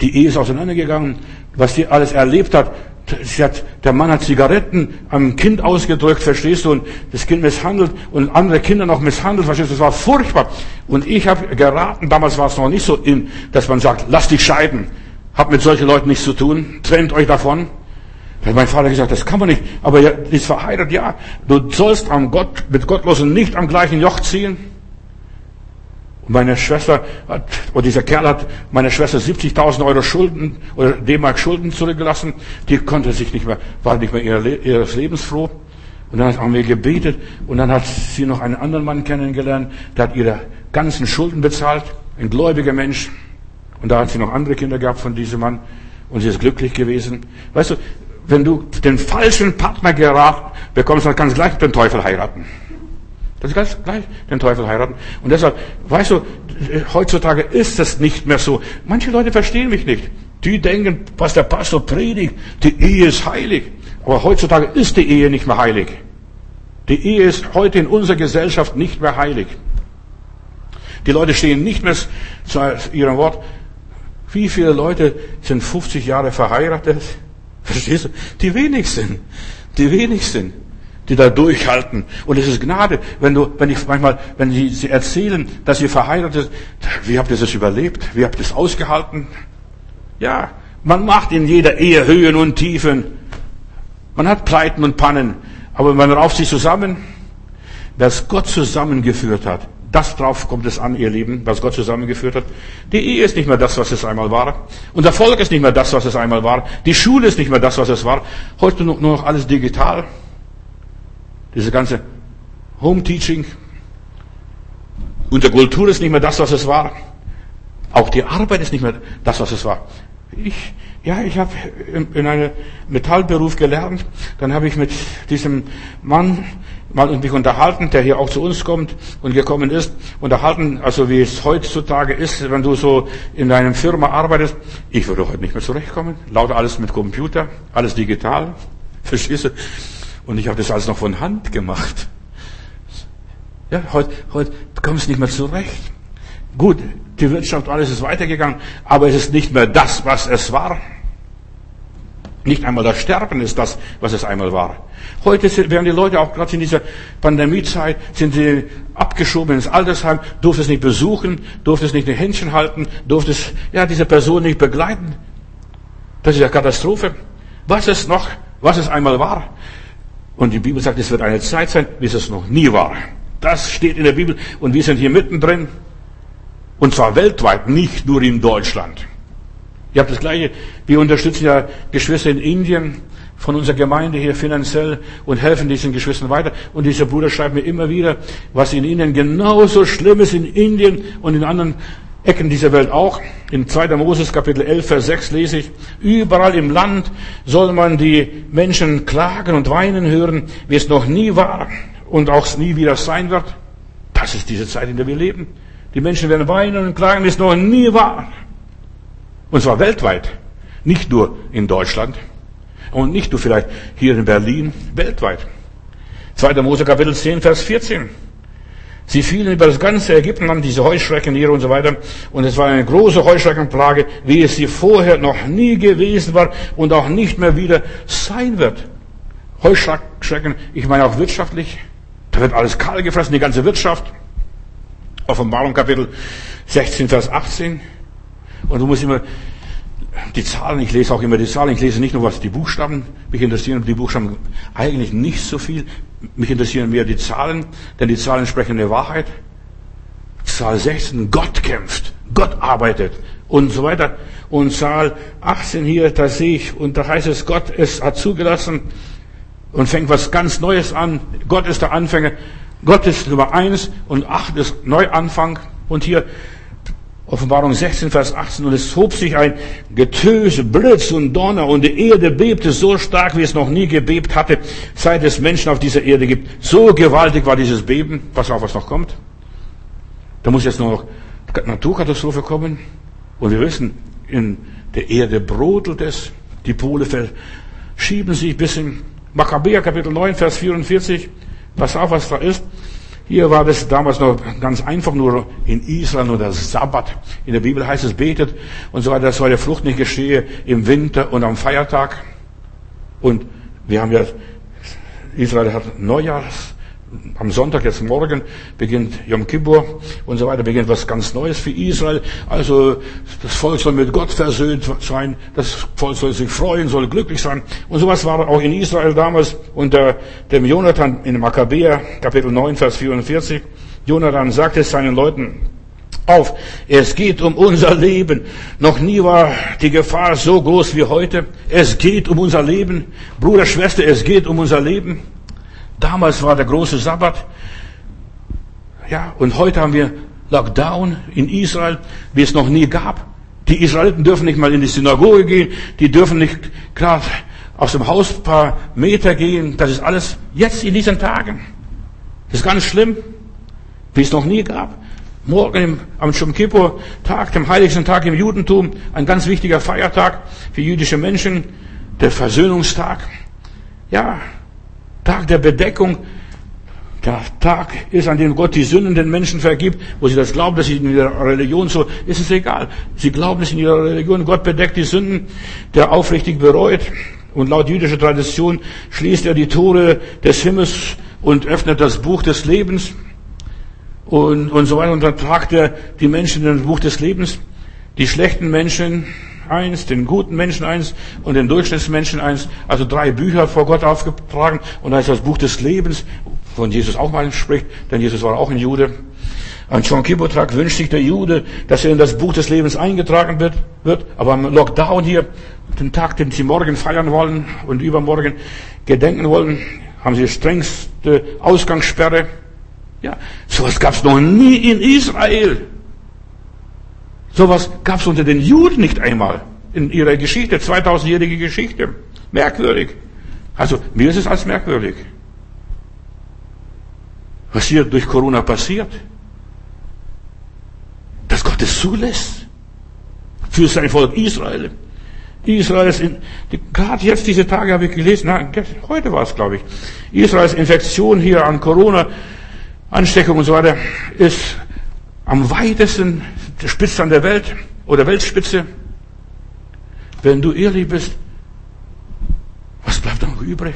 Die Ehe ist auseinandergegangen. Was die alles erlebt hat, hat, der Mann hat Zigaretten am Kind ausgedrückt, verstehst du, und das Kind misshandelt und andere Kinder noch misshandelt, verstehst du, das war furchtbar. Und ich habe geraten, damals war es noch nicht so in, dass man sagt, lass dich scheiden, habt mit solchen Leuten nichts zu tun, trennt euch davon. Da hat mein Vater gesagt, das kann man nicht, aber ja, ist verheiratet, ja, du sollst am Gott, mit Gottlosen nicht am gleichen Joch ziehen. Meine Schwester hat, oder dieser Kerl hat meiner Schwester 70.000 Euro Schulden oder D-Mark Schulden zurückgelassen. Die konnte sich nicht mehr, war nicht mehr ihres Lebens froh. Und dann haben wir gebetet und dann hat sie noch einen anderen Mann kennengelernt, der hat ihre ganzen Schulden bezahlt, ein gläubiger Mensch. Und da hat sie noch andere Kinder gehabt von diesem Mann und sie ist glücklich gewesen. Weißt du, wenn du den falschen Partner geraten bekommst, dann kannst du gleich den Teufel heiraten. Das ist ganz gleich, den Teufel heiraten. Und deshalb, weißt du, heutzutage ist es nicht mehr so. Manche Leute verstehen mich nicht. Die denken, was der Pastor predigt, die Ehe ist heilig. Aber heutzutage ist die Ehe nicht mehr heilig. Die Ehe ist heute in unserer Gesellschaft nicht mehr heilig. Die Leute stehen nicht mehr zu ihrem Wort. Wie viele Leute sind 50 Jahre verheiratet? Verstehst du? Die wenigsten. Die wenigsten die da durchhalten. Und es ist Gnade, wenn du, wenn ich manchmal, wenn sie, sie erzählen, dass ihr verheiratet sind, wie habt ihr das überlebt? Wie habt ihr es ausgehalten? Ja, man macht in jeder Ehe Höhen und Tiefen. Man hat Pleiten und Pannen. Aber man rauft sich zusammen. Es Gott zusammengeführt hat, das drauf kommt es an, ihr Lieben, was Gott zusammengeführt hat. Die Ehe ist nicht mehr das, was es einmal war. Unser Volk ist nicht mehr das, was es einmal war. Die Schule ist nicht mehr das, was es war. Heute nur noch alles digital. Diese ganze Home Teaching. Unsere Kultur ist nicht mehr das, was es war. Auch die Arbeit ist nicht mehr das, was es war. Ich, ja, ich habe in einem Metallberuf gelernt. Dann habe ich mit diesem Mann mal mich unterhalten, der hier auch zu uns kommt und gekommen ist. Unterhalten, also wie es heutzutage ist, wenn du so in deinem Firma arbeitest. Ich würde heute nicht mehr zurechtkommen. Lauter alles mit Computer, alles digital. Verstehst du? Und ich habe das alles noch von Hand gemacht. Ja, heute, heute kommst du nicht mehr zurecht. Gut, die Wirtschaft, alles ist weitergegangen, aber es ist nicht mehr das, was es war. Nicht einmal das Sterben ist das, was es einmal war. Heute werden die Leute auch gerade in dieser Pandemiezeit, sind sie abgeschoben ins Altersheim, durfte es nicht besuchen, durfte es nicht ein Händchen halten, durfte es, ja, diese Person nicht begleiten. Das ist ja Katastrophe. Was es noch, was es einmal war. Und die Bibel sagt, es wird eine Zeit sein, wie es noch nie war. Das steht in der Bibel und wir sind hier mittendrin. Und zwar weltweit, nicht nur in Deutschland. Ihr habt das Gleiche. Wir unterstützen ja Geschwister in Indien von unserer Gemeinde hier finanziell und helfen diesen Geschwistern weiter. Und dieser Bruder schreibt mir immer wieder, was in Indien genauso schlimm ist in Indien und in anderen Ecken dieser Welt auch. In 2. Moses Kapitel 11, Vers 6 lese ich, überall im Land soll man die Menschen klagen und weinen hören, wie es noch nie war und auch nie wieder sein wird. Das ist diese Zeit, in der wir leben. Die Menschen werden weinen und klagen, wie es noch nie war. Und zwar weltweit. Nicht nur in Deutschland. Und nicht nur vielleicht hier in Berlin. Weltweit. 2. Mose Kapitel 10, Vers 14. Sie fielen über das ganze Ägyptenland, diese Heuschrecken hier und so weiter. Und es war eine große Heuschreckenplage, wie es sie vorher noch nie gewesen war und auch nicht mehr wieder sein wird. Heuschrecken, ich meine auch wirtschaftlich. Da wird alles kahl gefressen, die ganze Wirtschaft. Offenbarung Kapitel 16, Vers 18. Und du musst immer die Zahlen, ich lese auch immer die Zahlen, ich lese nicht nur, was die Buchstaben, mich interessieren die Buchstaben eigentlich nicht so viel. Mich interessieren mehr die Zahlen, denn die Zahlen sprechen eine Wahrheit. Zahl 16, Gott kämpft, Gott arbeitet und so weiter. Und Zahl 18 hier, da sehe ich, und da heißt es, Gott es hat zugelassen, und fängt was ganz Neues an. Gott ist der Anfänger. Gott ist Nummer eins und acht ist Neuanfang. Und hier Offenbarung 16, Vers 18. Und es hob sich ein Getöse, Blitz und Donner und die Erde bebte so stark, wie es noch nie gebebt hatte, seit es Menschen auf dieser Erde gibt. So gewaltig war dieses Beben. Pass auf, was noch kommt. Da muss jetzt noch Naturkatastrophe kommen. Und wir wissen, in der Erde brodelt es. Die Pole verschieben sich bis in Makkabäer Kapitel 9, Vers 44. Pass auf, was da ist. Hier war das damals noch ganz einfach, nur in Israel nur das Sabbat. In der Bibel heißt es betet und so weiter, dass eure Flucht nicht geschehe im Winter und am Feiertag. Und wir haben ja, Israel hat Neujahrs, am Sonntag, jetzt morgen, beginnt Yom Kippur und so weiter, beginnt was ganz Neues für Israel. Also das Volk soll mit Gott versöhnt sein, das Volk soll sich freuen, soll glücklich sein. Und sowas war auch in Israel damals unter dem Jonathan in Makkabäer, Kapitel 9, Vers 44. Jonathan sagte seinen Leuten, auf, es geht um unser Leben. Noch nie war die Gefahr so groß wie heute. Es geht um unser Leben. Bruder, Schwester, es geht um unser Leben. Damals war der große Sabbat. Ja, und heute haben wir Lockdown in Israel, wie es noch nie gab. Die Israeliten dürfen nicht mal in die Synagoge gehen, die dürfen nicht gerade aus dem Haus ein paar Meter gehen. Das ist alles jetzt in diesen Tagen. Das ist ganz schlimm, wie es noch nie gab. Morgen am Shom Kippur Tag, dem heiligsten Tag im Judentum, ein ganz wichtiger Feiertag für jüdische Menschen, der Versöhnungstag. Ja, Tag der Bedeckung. Der Tag ist, an dem Gott die Sünden den Menschen vergibt, wo sie das glauben, dass sie in ihrer Religion so, ist es egal. Sie glauben es in ihrer Religion, Gott bedeckt die Sünden, der aufrichtig bereut. Und laut jüdischer Tradition schließt er die Tore des Himmels und öffnet das Buch des Lebens. Und, und so weiter. Und dann tragt er die Menschen in das Buch des Lebens. Die schlechten Menschen eins, den guten Menschen eins und den Durchschnittsmenschen eins. Also drei Bücher vor Gott aufgetragen. Und da ist das Buch des Lebens, von Jesus auch mal spricht, denn Jesus war auch ein Jude. An John Kippur-Tag wünscht sich der Jude, dass er in das Buch des Lebens eingetragen wird, wird. Aber am Lockdown hier, den Tag, den sie morgen feiern wollen und übermorgen gedenken wollen, haben sie strengste Ausgangssperre. Ja, sowas gab es noch nie in Israel. Sowas gab es unter den Juden nicht einmal in ihrer Geschichte, 2000-jährige Geschichte. Merkwürdig. Also mir ist es als merkwürdig. Was hier durch Corona passiert, dass Gott es zulässt für sein Volk Israel. Israels, in, gerade jetzt diese Tage habe ich gelesen, na, heute war es, glaube ich, Israels Infektion hier an Corona, Ansteckung und so weiter, ist am weitesten Spitze an der Welt oder Weltspitze. Wenn du ehrlich bist, was bleibt noch übrig?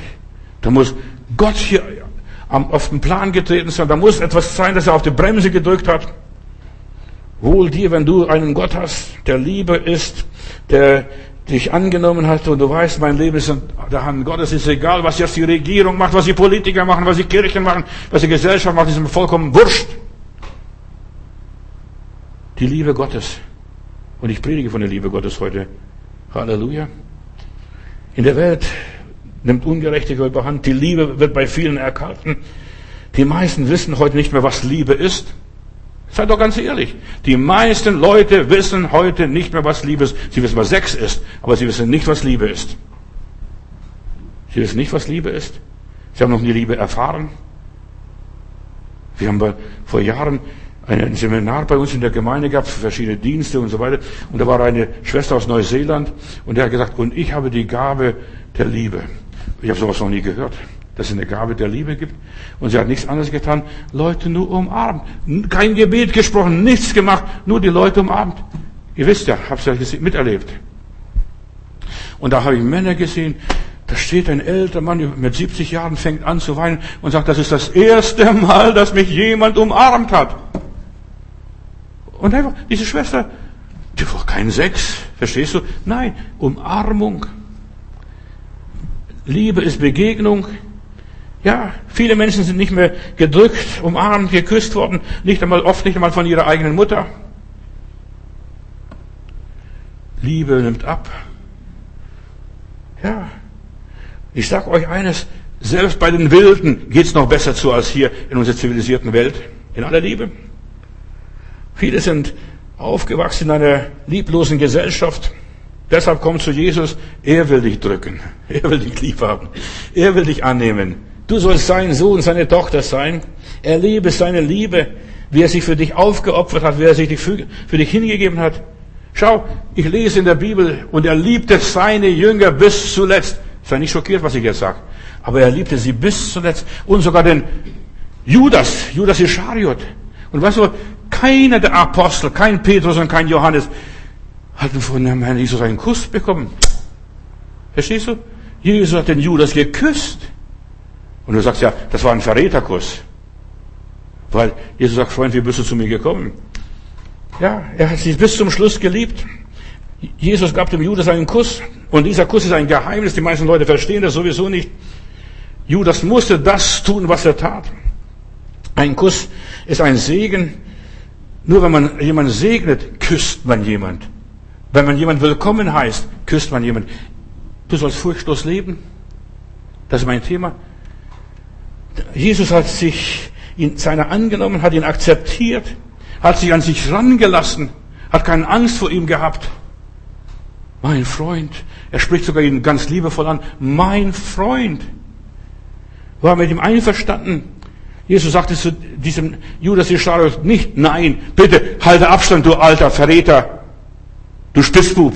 Da muss Gott hier auf den Plan getreten sein, da muss etwas sein, dass er auf die Bremse gedrückt hat. Wohl dir, wenn du einen Gott hast, der Liebe ist, der dich angenommen hat und du weißt, mein Leben ist in der Hand Gottes, ist egal, was jetzt die Regierung macht, was die Politiker machen, was die Kirchen machen, was die Gesellschaft macht, ist mir vollkommen wurscht. Die Liebe Gottes. Und ich predige von der Liebe Gottes heute. Halleluja. In der Welt nimmt Ungerechtigkeit überhand. Die Liebe wird bei vielen erkalten. Die meisten wissen heute nicht mehr, was Liebe ist. Seid doch ganz ehrlich. Die meisten Leute wissen heute nicht mehr, was Liebe ist. Sie wissen, was Sex ist, aber sie wissen nicht, was Liebe ist. Sie wissen nicht, was Liebe ist. Sie haben noch nie Liebe erfahren. Wir haben vor Jahren ein Seminar bei uns in der Gemeinde für verschiedene Dienste und so weiter. Und da war eine Schwester aus Neuseeland und der hat gesagt, und ich habe die Gabe der Liebe. Ich habe sowas noch nie gehört dass es eine Gabe der Liebe gibt. Und sie hat nichts anderes getan, Leute nur umarmt. Kein Gebet gesprochen, nichts gemacht, nur die Leute umarmt. Ihr wisst ja, habt es ja miterlebt. Und da habe ich Männer gesehen, da steht ein älterer Mann mit 70 Jahren, fängt an zu weinen und sagt, das ist das erste Mal, dass mich jemand umarmt hat. Und einfach, diese Schwester, die war kein Sex, verstehst du? Nein, Umarmung. Liebe ist Begegnung. Ja, viele Menschen sind nicht mehr gedrückt, umarmt, geküsst worden, nicht einmal, oft nicht einmal von ihrer eigenen Mutter. Liebe nimmt ab. Ja, ich sag euch eines, selbst bei den Wilden geht's noch besser zu als hier in unserer zivilisierten Welt. In aller Liebe. Viele sind aufgewachsen in einer lieblosen Gesellschaft. Deshalb kommt zu Jesus. Er will dich drücken. *laughs* Er will dich lieb haben. Er will dich annehmen. Du sollst sein Sohn, seine Tochter sein. Erlebe seine Liebe, wie er sich für dich aufgeopfert hat, wie er sich für, für dich hingegeben hat. Schau, ich lese in der Bibel und er liebte seine Jünger bis zuletzt. Sei nicht schockiert, was ich jetzt sage. Aber er liebte sie bis zuletzt. Und sogar den Judas, Judas Ischariot. Und weißt du, keiner der Apostel, kein Petrus und kein Johannes, hatten von dem Herrn Jesus einen Kuss bekommen. Verstehst du? Jesus hat den Judas geküsst. Und du sagst ja, das war ein Verräterkuss. Weil Jesus sagt, Freund, wie bist du zu mir gekommen? Ja, er hat sie bis zum Schluss geliebt. Jesus gab dem Judas einen Kuss. Und dieser Kuss ist ein Geheimnis. Die meisten Leute verstehen das sowieso nicht. Judas musste das tun, was er tat. Ein Kuss ist ein Segen. Nur wenn man jemanden segnet, küsst man jemand. Wenn man jemand willkommen heißt, küsst man jemand. Du sollst furchtlos leben. Das ist mein Thema. Jesus hat sich in seiner angenommen, hat ihn akzeptiert, hat sich an sich rangelassen, hat keine Angst vor ihm gehabt. Mein Freund, er spricht sogar ihn ganz liebevoll an, mein Freund, war mit ihm einverstanden. Jesus sagte zu diesem Judas Ischariot nicht, nein, bitte halte Abstand, du alter Verräter, du Spitzbub.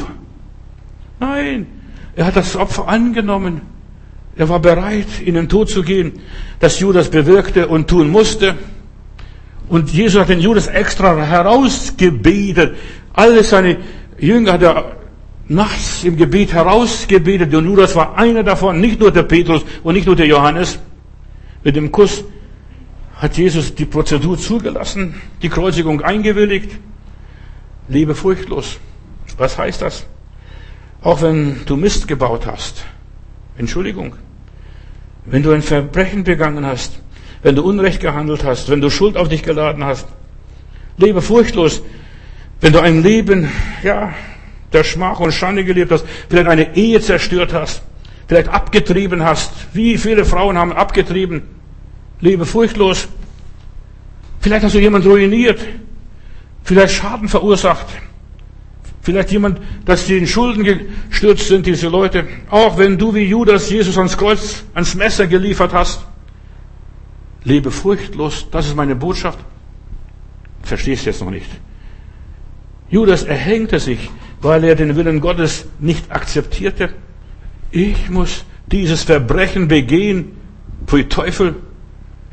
Nein, er hat das Opfer angenommen. Er war bereit, in den Tod zu gehen, das Judas bewirkte und tun musste. Und Jesus hat den Judas extra herausgebetet. Alle seine Jünger hat er nachts im Gebet herausgebetet. Und Judas war einer davon, nicht nur der Petrus und nicht nur der Johannes. Mit dem Kuss hat Jesus die Prozedur zugelassen, die Kreuzigung eingewilligt. Lebe furchtlos. Was heißt das? Auch wenn du Mist gebaut hast, Entschuldigung. Wenn du ein Verbrechen begangen hast, wenn du Unrecht gehandelt hast, wenn du Schuld auf dich geladen hast, lebe furchtlos. Wenn du ein Leben, ja, der Schmach und Schande gelebt hast, vielleicht eine Ehe zerstört hast, vielleicht abgetrieben hast. Wie viele Frauen haben abgetrieben? Lebe furchtlos. Vielleicht hast du jemand ruiniert. Vielleicht Schaden verursacht. Vielleicht jemand, dass sie in Schulden gestürzt sind, diese Leute. Auch wenn du wie Judas Jesus ans Kreuz, ans Messer geliefert hast. Lebe furchtlos. Das ist meine Botschaft. Verstehst du jetzt noch nicht. Judas erhängte sich, weil er den Willen Gottes nicht akzeptierte. Ich muss dieses Verbrechen begehen. Pfui Teufel.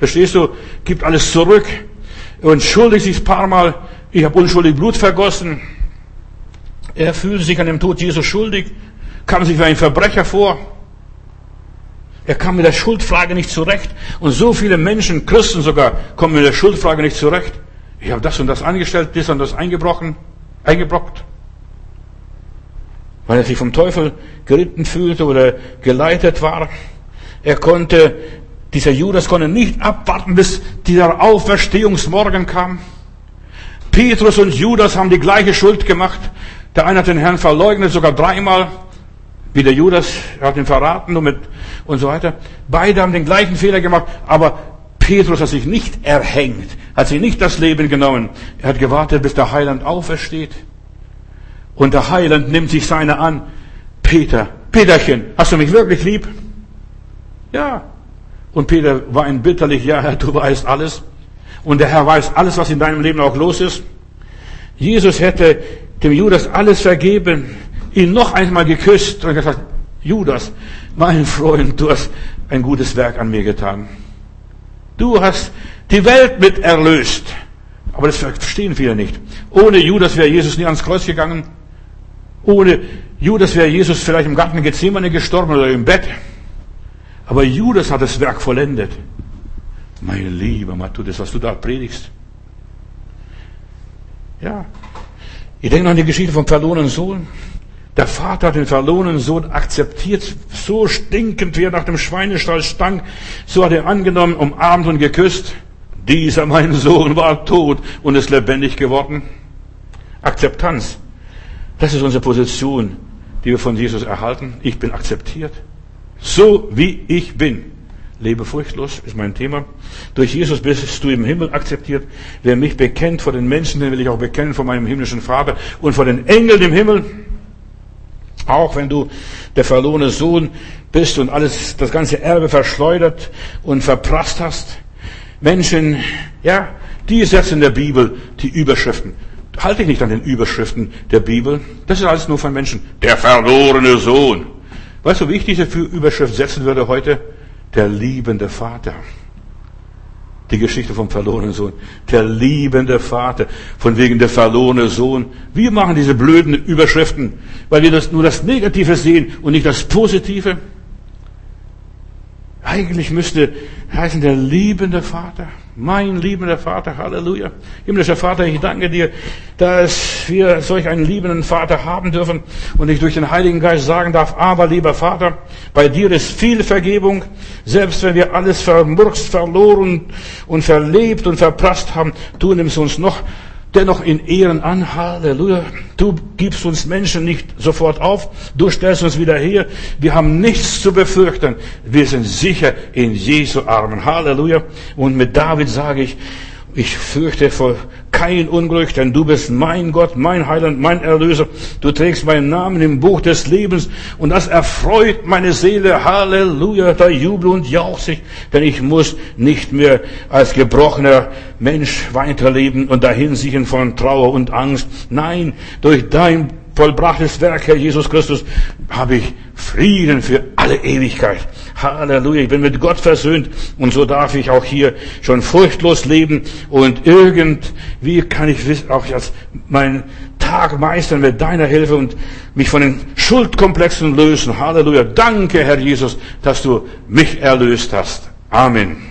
Verstehst du? Gibt alles zurück und schuldig sich ein paar Mal. Ich habe unschuldig Blut vergossen. Er fühlte sich an dem Tod Jesus schuldig, kam sich wie ein Verbrecher vor. Er kam mit der Schuldfrage nicht zurecht. Und so viele Menschen, Christen sogar, kommen mit der Schuldfrage nicht zurecht. Ich habe das und das angestellt, das und das eingebrochen, eingebrockt. Weil er sich vom Teufel geritten fühlte oder geleitet war. Er konnte, dieser Judas konnte nicht abwarten, bis dieser Auferstehungsmorgen kam. Petrus und Judas haben die gleiche Schuld gemacht. Der eine hat den Herrn verleugnet, sogar dreimal, wie der Judas, er hat ihn verraten und, mit, und so weiter. Beide haben den gleichen Fehler gemacht, aber Petrus hat sich nicht erhängt, hat sich nicht das Leben genommen. Er hat gewartet, bis der Heiland aufersteht. Und der Heiland nimmt sich seine an. Peter, Peterchen, hast du mich wirklich lieb? Ja. Und Peter war ein bitterlich, ja, Herr, du weißt alles. Und der Herr weiß alles, was in deinem Leben auch los ist. Jesus hätte dem Judas alles vergeben, ihn noch einmal geküsst und gesagt, Judas, mein Freund, du hast ein gutes Werk an mir getan. Du hast die Welt mit erlöst. Aber das verstehen viele nicht. Ohne Judas wäre Jesus nie ans Kreuz gegangen. Ohne Judas wäre Jesus vielleicht im Garten Gethsemane gestorben oder im Bett. Aber Judas hat das Werk vollendet. Mein lieber Matthäus, was du da predigst. Ja, ich denke an die Geschichte vom verlorenen Sohn. Der Vater hat den verlorenen Sohn akzeptiert, so stinkend wie er nach dem Schweinestall stank, so hat er angenommen, umarmt und geküsst. Dieser mein Sohn war tot und ist lebendig geworden. Akzeptanz. Das ist unsere Position, die wir von Jesus erhalten. Ich bin akzeptiert. So wie ich bin. Lebe furchtlos ist mein Thema. Durch Jesus bist du im Himmel akzeptiert. Wer mich bekennt vor den Menschen, den will ich auch bekennen vor meinem himmlischen Vater und vor den Engeln im Himmel. Auch wenn du der verlorene Sohn bist und alles, das ganze Erbe verschleudert und verprasst hast. Menschen, ja, die setzen in der Bibel die Überschriften. Halte dich nicht an den Überschriften der Bibel. Das ist alles nur von Menschen. Der verlorene Sohn. Weißt du, wie ich diese Überschrift setzen würde heute? Der liebende Vater. Die Geschichte vom verlorenen Sohn. Der liebende Vater. Von wegen der verlorene Sohn. Wir machen diese blöden Überschriften, weil wir das, nur das Negative sehen und nicht das Positive. Eigentlich müsste heißen der liebende Vater. Mein liebender Vater, Halleluja. Himmlischer Vater, ich danke dir, dass wir solch einen liebenden Vater haben dürfen und ich durch den Heiligen Geist sagen darf, aber lieber Vater, bei dir ist viel Vergebung, selbst wenn wir alles vermurkst, verloren und verlebt und verprasst haben, du nimmst uns noch dennoch in Ehren an. Halleluja. Du gibst uns Menschen nicht sofort auf. Du stellst uns wieder her. Wir haben nichts zu befürchten. Wir sind sicher in Jesu Armen. Halleluja. Und mit David sage ich, ich fürchte vor kein Unglück, denn du bist mein Gott, mein Heiland, mein Erlöser. Du trägst meinen Namen im Buch des Lebens und das erfreut meine Seele. Halleluja, da jubel und jauchze ich, denn ich muss nicht mehr als gebrochener Mensch weiterleben und dahin sichern von Trauer und Angst. Nein, durch dein vollbrachtes Werk, Herr Jesus Christus, habe ich Frieden für alle Ewigkeit. Halleluja, ich bin mit Gott versöhnt und so darf ich auch hier schon furchtlos leben und irgendwie kann ich auch jetzt meinen Tag meistern mit deiner Hilfe und mich von den Schuldkomplexen lösen. Halleluja, danke Herr Jesus, dass du mich erlöst hast. Amen.